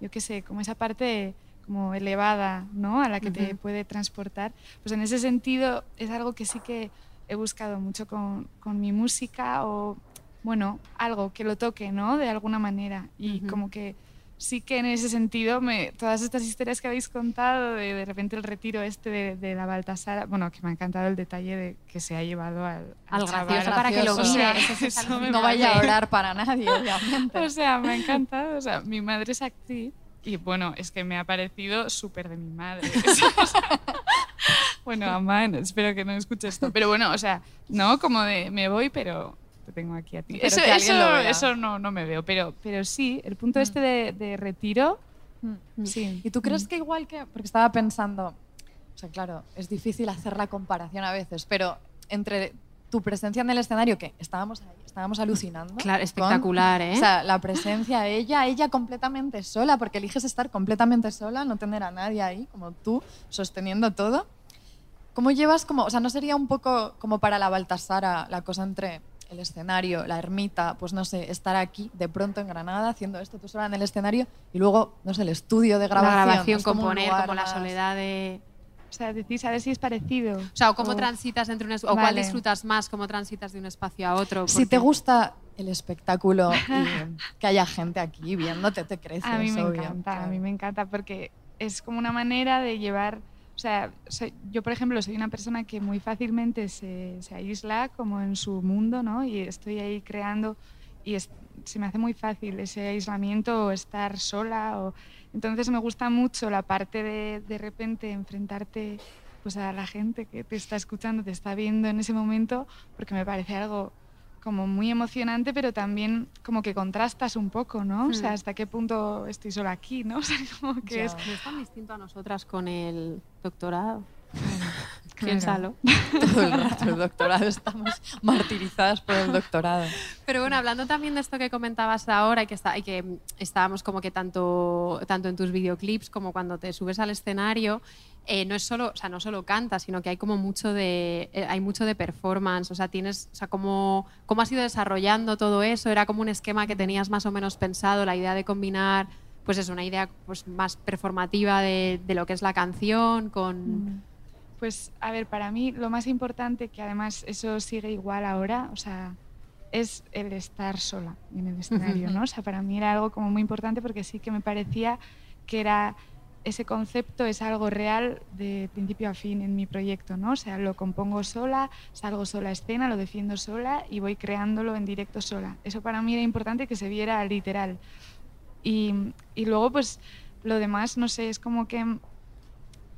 yo qué sé, como esa parte como elevada, ¿no? A la que te Ujú. puede transportar. Pues en ese sentido es algo que sí que he buscado mucho con, con mi música o, bueno, algo que lo toque, ¿no? De alguna manera. Y como que sí que en ese sentido, me, todas estas historias que habéis contado, de de repente el retiro este de, de la Baltasara, bueno, que me ha encantado el detalle de que se ha llevado al, Al chaval. gracioso para que lo mire. O sea, Eso es No vaya a orar para nadie, obviamente. o sea, me ha encantado. O sea, mi madre es actriz y bueno, es que me ha parecido súper de mi madre. bueno, mamá, no- espero que no escuche esto. Pero bueno, o sea, no como de me voy, pero te tengo aquí a ti. Pero eso que eso, eso no, no me veo, pero, pero sí, el punto este de, de retiro, Mm. sí. ¿Y tú crees que igual que.? Porque estaba pensando. O sea, claro, es difícil hacer la comparación a veces, pero entre tu presencia en el escenario, que estábamos ahí, estábamos alucinando. Claro, con- espectacular, ¿eh? O sea, la presencia, ella, ella completamente sola, porque eliges estar completamente sola, no tener a nadie ahí, como tú, sosteniendo todo. ¿Cómo llevas como.? O sea, ¿no sería un poco como para la Baltasara la cosa entre el escenario, la ermita, pues no sé, estar aquí de pronto en Granada haciendo esto tú sola en el escenario y luego, no sé, el estudio de grabación? la grabación, un componer, como la soledad de... O sea, decís a ver si es parecido. O sea, o cómo O- transitas entre un... O cuál Vale. disfrutas más, cómo transitas de un espacio a otro. Si te gusta el espectáculo y que haya gente aquí viéndote, te creces, A mí me obvio, encanta, a mí me encanta porque es como una manera de llevar, o sea, soy- yo por ejemplo soy una persona que muy fácilmente se, se aísla como en su mundo, ¿no? Y estoy ahí creando y es- se me hace muy fácil ese aislamiento o estar sola. O, entonces me gusta mucho la parte de de repente enfrentarte pues a la gente que te está escuchando, te está viendo en ese momento, porque me parece algo como muy emocionante, pero también como que contrastas un poco, ¿no? O sea, Hmm. hasta qué punto estoy sola aquí, ¿no? O sea, como que Ya. es... Es tan distinto a nosotras con el doctorado. Piénsalo. Todo el rato el doctorado, estamos martirizadas por el doctorado. Pero bueno, hablando también de esto que comentabas ahora y que, está, y que mm, estábamos como que tanto, tanto en tus videoclips como cuando te subes al escenario, eh, no es solo, o sea, no solo cantas, sino que hay como mucho de, eh, hay mucho de performance. O sea, tienes, o sea, cómo, cómo has ido desarrollando todo eso. Era como un esquema que tenías más o menos pensado, la idea de combinar, pues es una idea pues más performativa de, de lo que es la canción con. Pues, a ver, para mí lo más importante, que además eso sigue igual ahora, o sea, es el estar sola en el escenario, ¿no? O sea, para mí era algo como muy importante porque sí que me parecía que era ese concepto es algo real de principio a fin en mi proyecto, ¿no? O sea, lo compongo sola, salgo sola a escena, lo defiendo sola y voy creándolo en directo sola. Eso para mí era importante que se viera literal. Y, y luego, pues, lo demás, no sé, es como que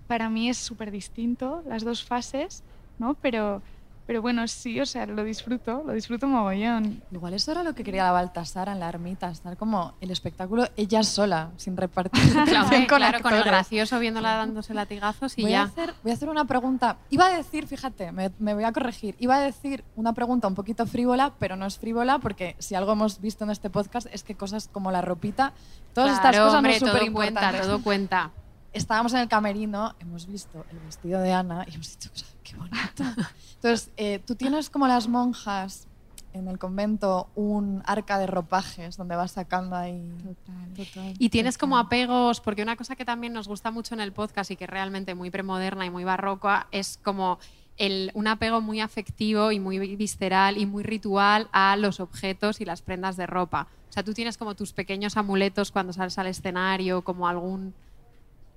para mí es súper distinto las dos fases, ¿no? Pero Pero bueno, sí, o sea, lo disfruto, lo disfruto mogollón. Igual eso era lo que quería la Baltasar en la ermita, estar como el espectáculo ella sola, sin repartir Claro, con claro, con el gracioso viéndola dándose latigazos y voy, ya. A hacer, voy a hacer una pregunta. Iba a decir, fíjate, me, me voy a corregir. Iba a decir una pregunta un poquito frívola, pero no es frívola porque si algo hemos visto en este podcast es que cosas como la ropita, todas estas cosas hombre, son todo súper cuenta, importantes. todo cuenta. Estábamos en el camerino, hemos visto el vestido de Ana y hemos dicho, "O sea, qué bonito. Entonces, eh, tú tienes como las monjas en el convento un arca de ropajes donde vas sacando ahí. Total. Y tienes como apegos, porque una cosa que también nos gusta mucho en el podcast y que es realmente muy premoderna y muy barroca es como el, un apego muy afectivo y muy visceral y muy ritual a los objetos y las prendas de ropa. O sea, tú tienes como tus pequeños amuletos cuando sales al escenario, como algún...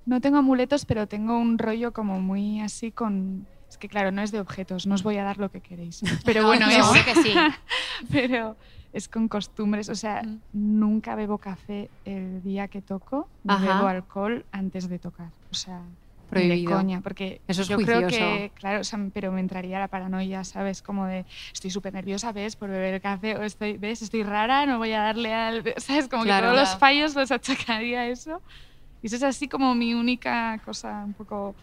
No tengo amuletos, pero tengo un rollo como muy así con... Es que claro, no es de objetos, no os voy a dar lo que queréis. Pero No, bueno, es... seguro que sí. pero es con costumbres, o sea, nunca bebo café el día que toco, ni Ajá. bebo alcohol antes de tocar. O sea, de Prohibido. coña, porque Eso es yo creo que, claro, o sea, pero me entraría la paranoia, ¿sabes? Como de, estoy súper nerviosa, ¿ves? Por beber café, o estoy, ¿ves? Estoy rara, no voy a darle al... ¿Sabes? Como Claro. que todos los fallos los achacaría a eso. Y eso es así como mi única cosa un poco...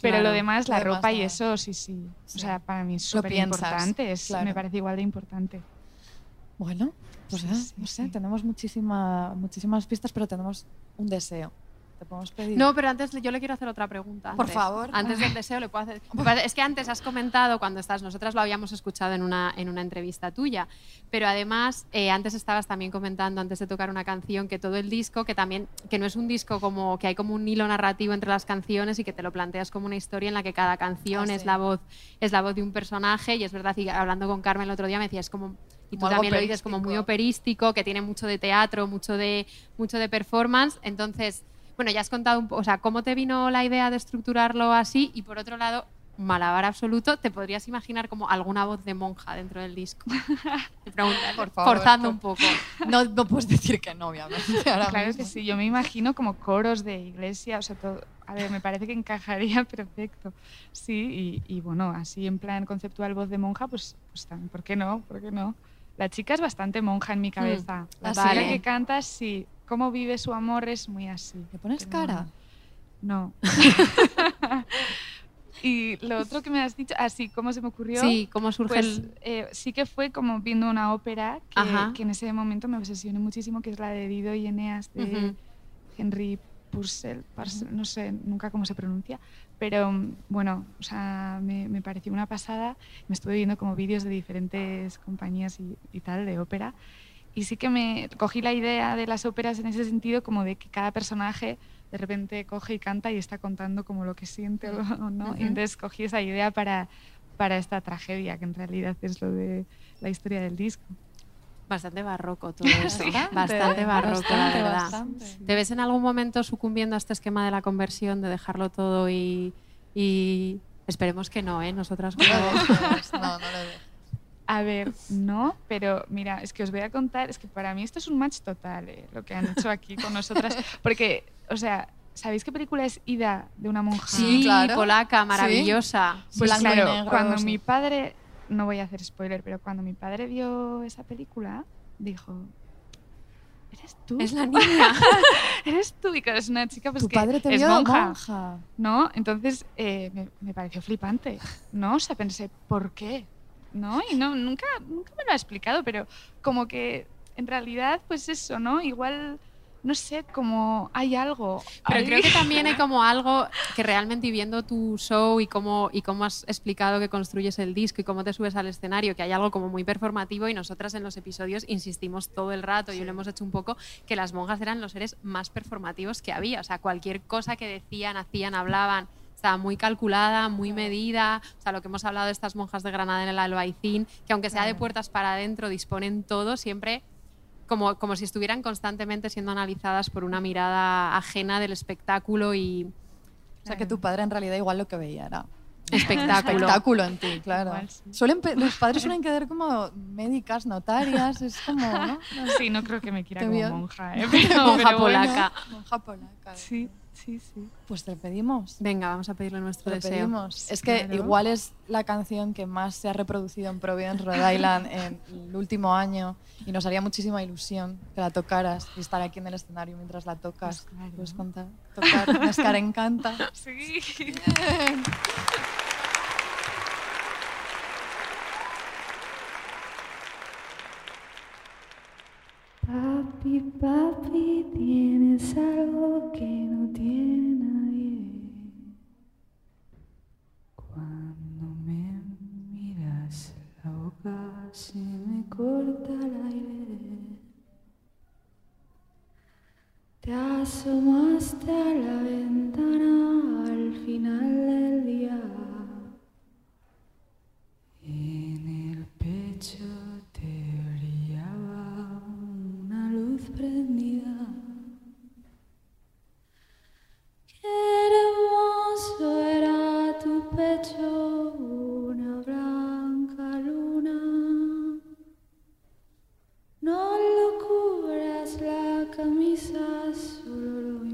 Pero Claro, lo demás, la ropa y eso, sí, sí. Sí. O sea, para mí es súper importante, claro. me parece igual de importante. Bueno, pues Sí, ya, sí, no sé, tenemos muchísima, muchísimas pistas, pero tenemos un deseo. Te podemos pedir. No, pero antes yo le quiero hacer otra pregunta. Por antes. favor. Antes del deseo le puedo hacer... Es que antes has comentado cuando estás, nosotras lo habíamos escuchado en una, en una entrevista tuya, pero además eh, antes estabas también comentando, antes de tocar una canción, que todo el disco, que también, que no es un disco como que hay como un hilo narrativo entre las canciones y que te lo planteas como una historia en la que cada canción Ah, es sí. la voz es la voz de un personaje y es verdad, y hablando con Carmen el otro día me decía, es como... Y tú también lo dices como muy operístico, que tiene mucho de teatro, mucho de, mucho de performance. Entonces, bueno, ya has contado un poco, o sea, cómo te vino la idea de estructurarlo así y por otro lado, malabar absoluto, ¿te podrías imaginar como alguna voz de monja dentro del disco? Te pregunto, Por favor, forzando por- un poco. No, no puedes decir que no, obviamente. ahora Claro mismo. que sí, yo me imagino como coros de iglesia, o sea, todo, a ver, me parece que encajaría perfecto. Sí, y, y bueno, así en plan conceptual voz de monja, pues, pues también, ¿por qué no? ¿Por qué no? La chica es bastante monja en mi cabeza. La ¿Ah, chica que canta, sí. Cómo vive su amor es muy así. ¿Le pones cara? No. y lo otro que me has dicho, así, ¿cómo se me ocurrió? Sí, cómo surge Pues el... eh, sí que fue como viendo una ópera que, que en ese momento me obsesioné muchísimo, que es la de Dido y Eneas de Ujú. Henry Purcell, Parcel, no sé nunca cómo se pronuncia, pero bueno, o sea, me, me pareció una pasada. Me estuve viendo como vídeos de diferentes compañías y, y tal de ópera. Y sí que me cogí la idea de las óperas en ese sentido, como de que cada personaje de repente coge y canta y está contando como lo que siente o no. Y entonces cogí esa idea para, para esta tragedia, que en realidad es lo de la historia del disco. Bastante barroco todo eso. Bastante, bastante barroco, la verdad. bastante. ¿Te ves en algún momento sucumbiendo a este esquema de la conversión, de dejarlo todo y... y... Esperemos que no, ¿eh? Nosotras como... No no, no lo dejes. A ver, no, pero mira, es que os voy a contar, es que para mí esto es un match total, eh, lo que han hecho aquí con nosotras, porque, o sea, ¿sabéis qué película es Ida de una monja? Sí, claro. polaca, maravillosa. Pues claro, negro, cuando sí. mi padre, no voy a hacer spoiler, pero cuando mi padre vio esa película, dijo, ¿eres tú? Es la niña. ¿Eres tú? Y claro, es una chica pues, Tu que padre te es vio monja. monja. ¿no? Entonces eh, me, me pareció flipante, ¿no? O sea, pensé, ¿por qué? ¿No? Y no, nunca, nunca me lo ha explicado, pero como que en realidad, pues eso, ¿no? Igual, no sé, como hay algo. Pero ahí. creo que también hay como algo que realmente viendo tu show y cómo, y cómo has explicado que construyes el disco y cómo te subes al escenario, que hay algo como muy performativo y nosotras en los episodios insistimos todo el rato y lo hemos hecho un poco, que las monjas eran los seres más performativos que había. O sea, cualquier cosa que decían, hacían, hablaban, estaba muy calculada, muy medida. O sea, lo que hemos hablado de estas monjas de Granada en el Albaicín, que aunque sea de puertas para adentro, disponen todo siempre como, como si estuvieran constantemente siendo analizadas por una mirada ajena del espectáculo y O sea, que tu padre en realidad igual lo que veía era espectáculo. espectáculo en ti, claro. Igual sí. Suelen los padres suelen quedar como médicas, notarias, es como, ¿no? Sí, no creo que me quiera como vio- monja, ¿eh? Pero, Monja pero bueno. polaca. Monja polaca. Sí. Sí, sí. Pues te lo pedimos. Venga, vamos a pedirle nuestro Te lo deseo. pedimos. Es que Claro. igual es la canción que más se ha reproducido en Providence, Rhode Island en el último año y nos haría muchísima ilusión que la tocaras y estar aquí en el escenario mientras la tocas. Puedes contar, tocar, Nescar encanta. Sí. Papi, papi, tienes algo que no tiene nadie. Cuando me miras la boca se me corta el aire. Te asomaste a la ventana al final del día. En el pecho Qué hermoso era tu pecho, una blanca luna. No lo cubras la camisa, solo lo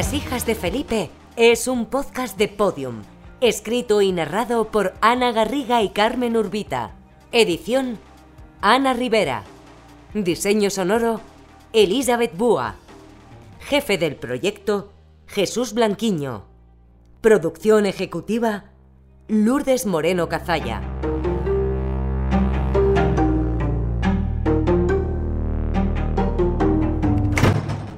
Las hijas de Felipe es un podcast de Podium, escrito y narrado por Ana Garriga y Carmen Urbita. Edición Ana Rivera. Diseño sonoro Elizabeth Búa. Jefe del proyecto Jesús Blanquiño. Producción ejecutiva Lourdes Moreno Cazalla.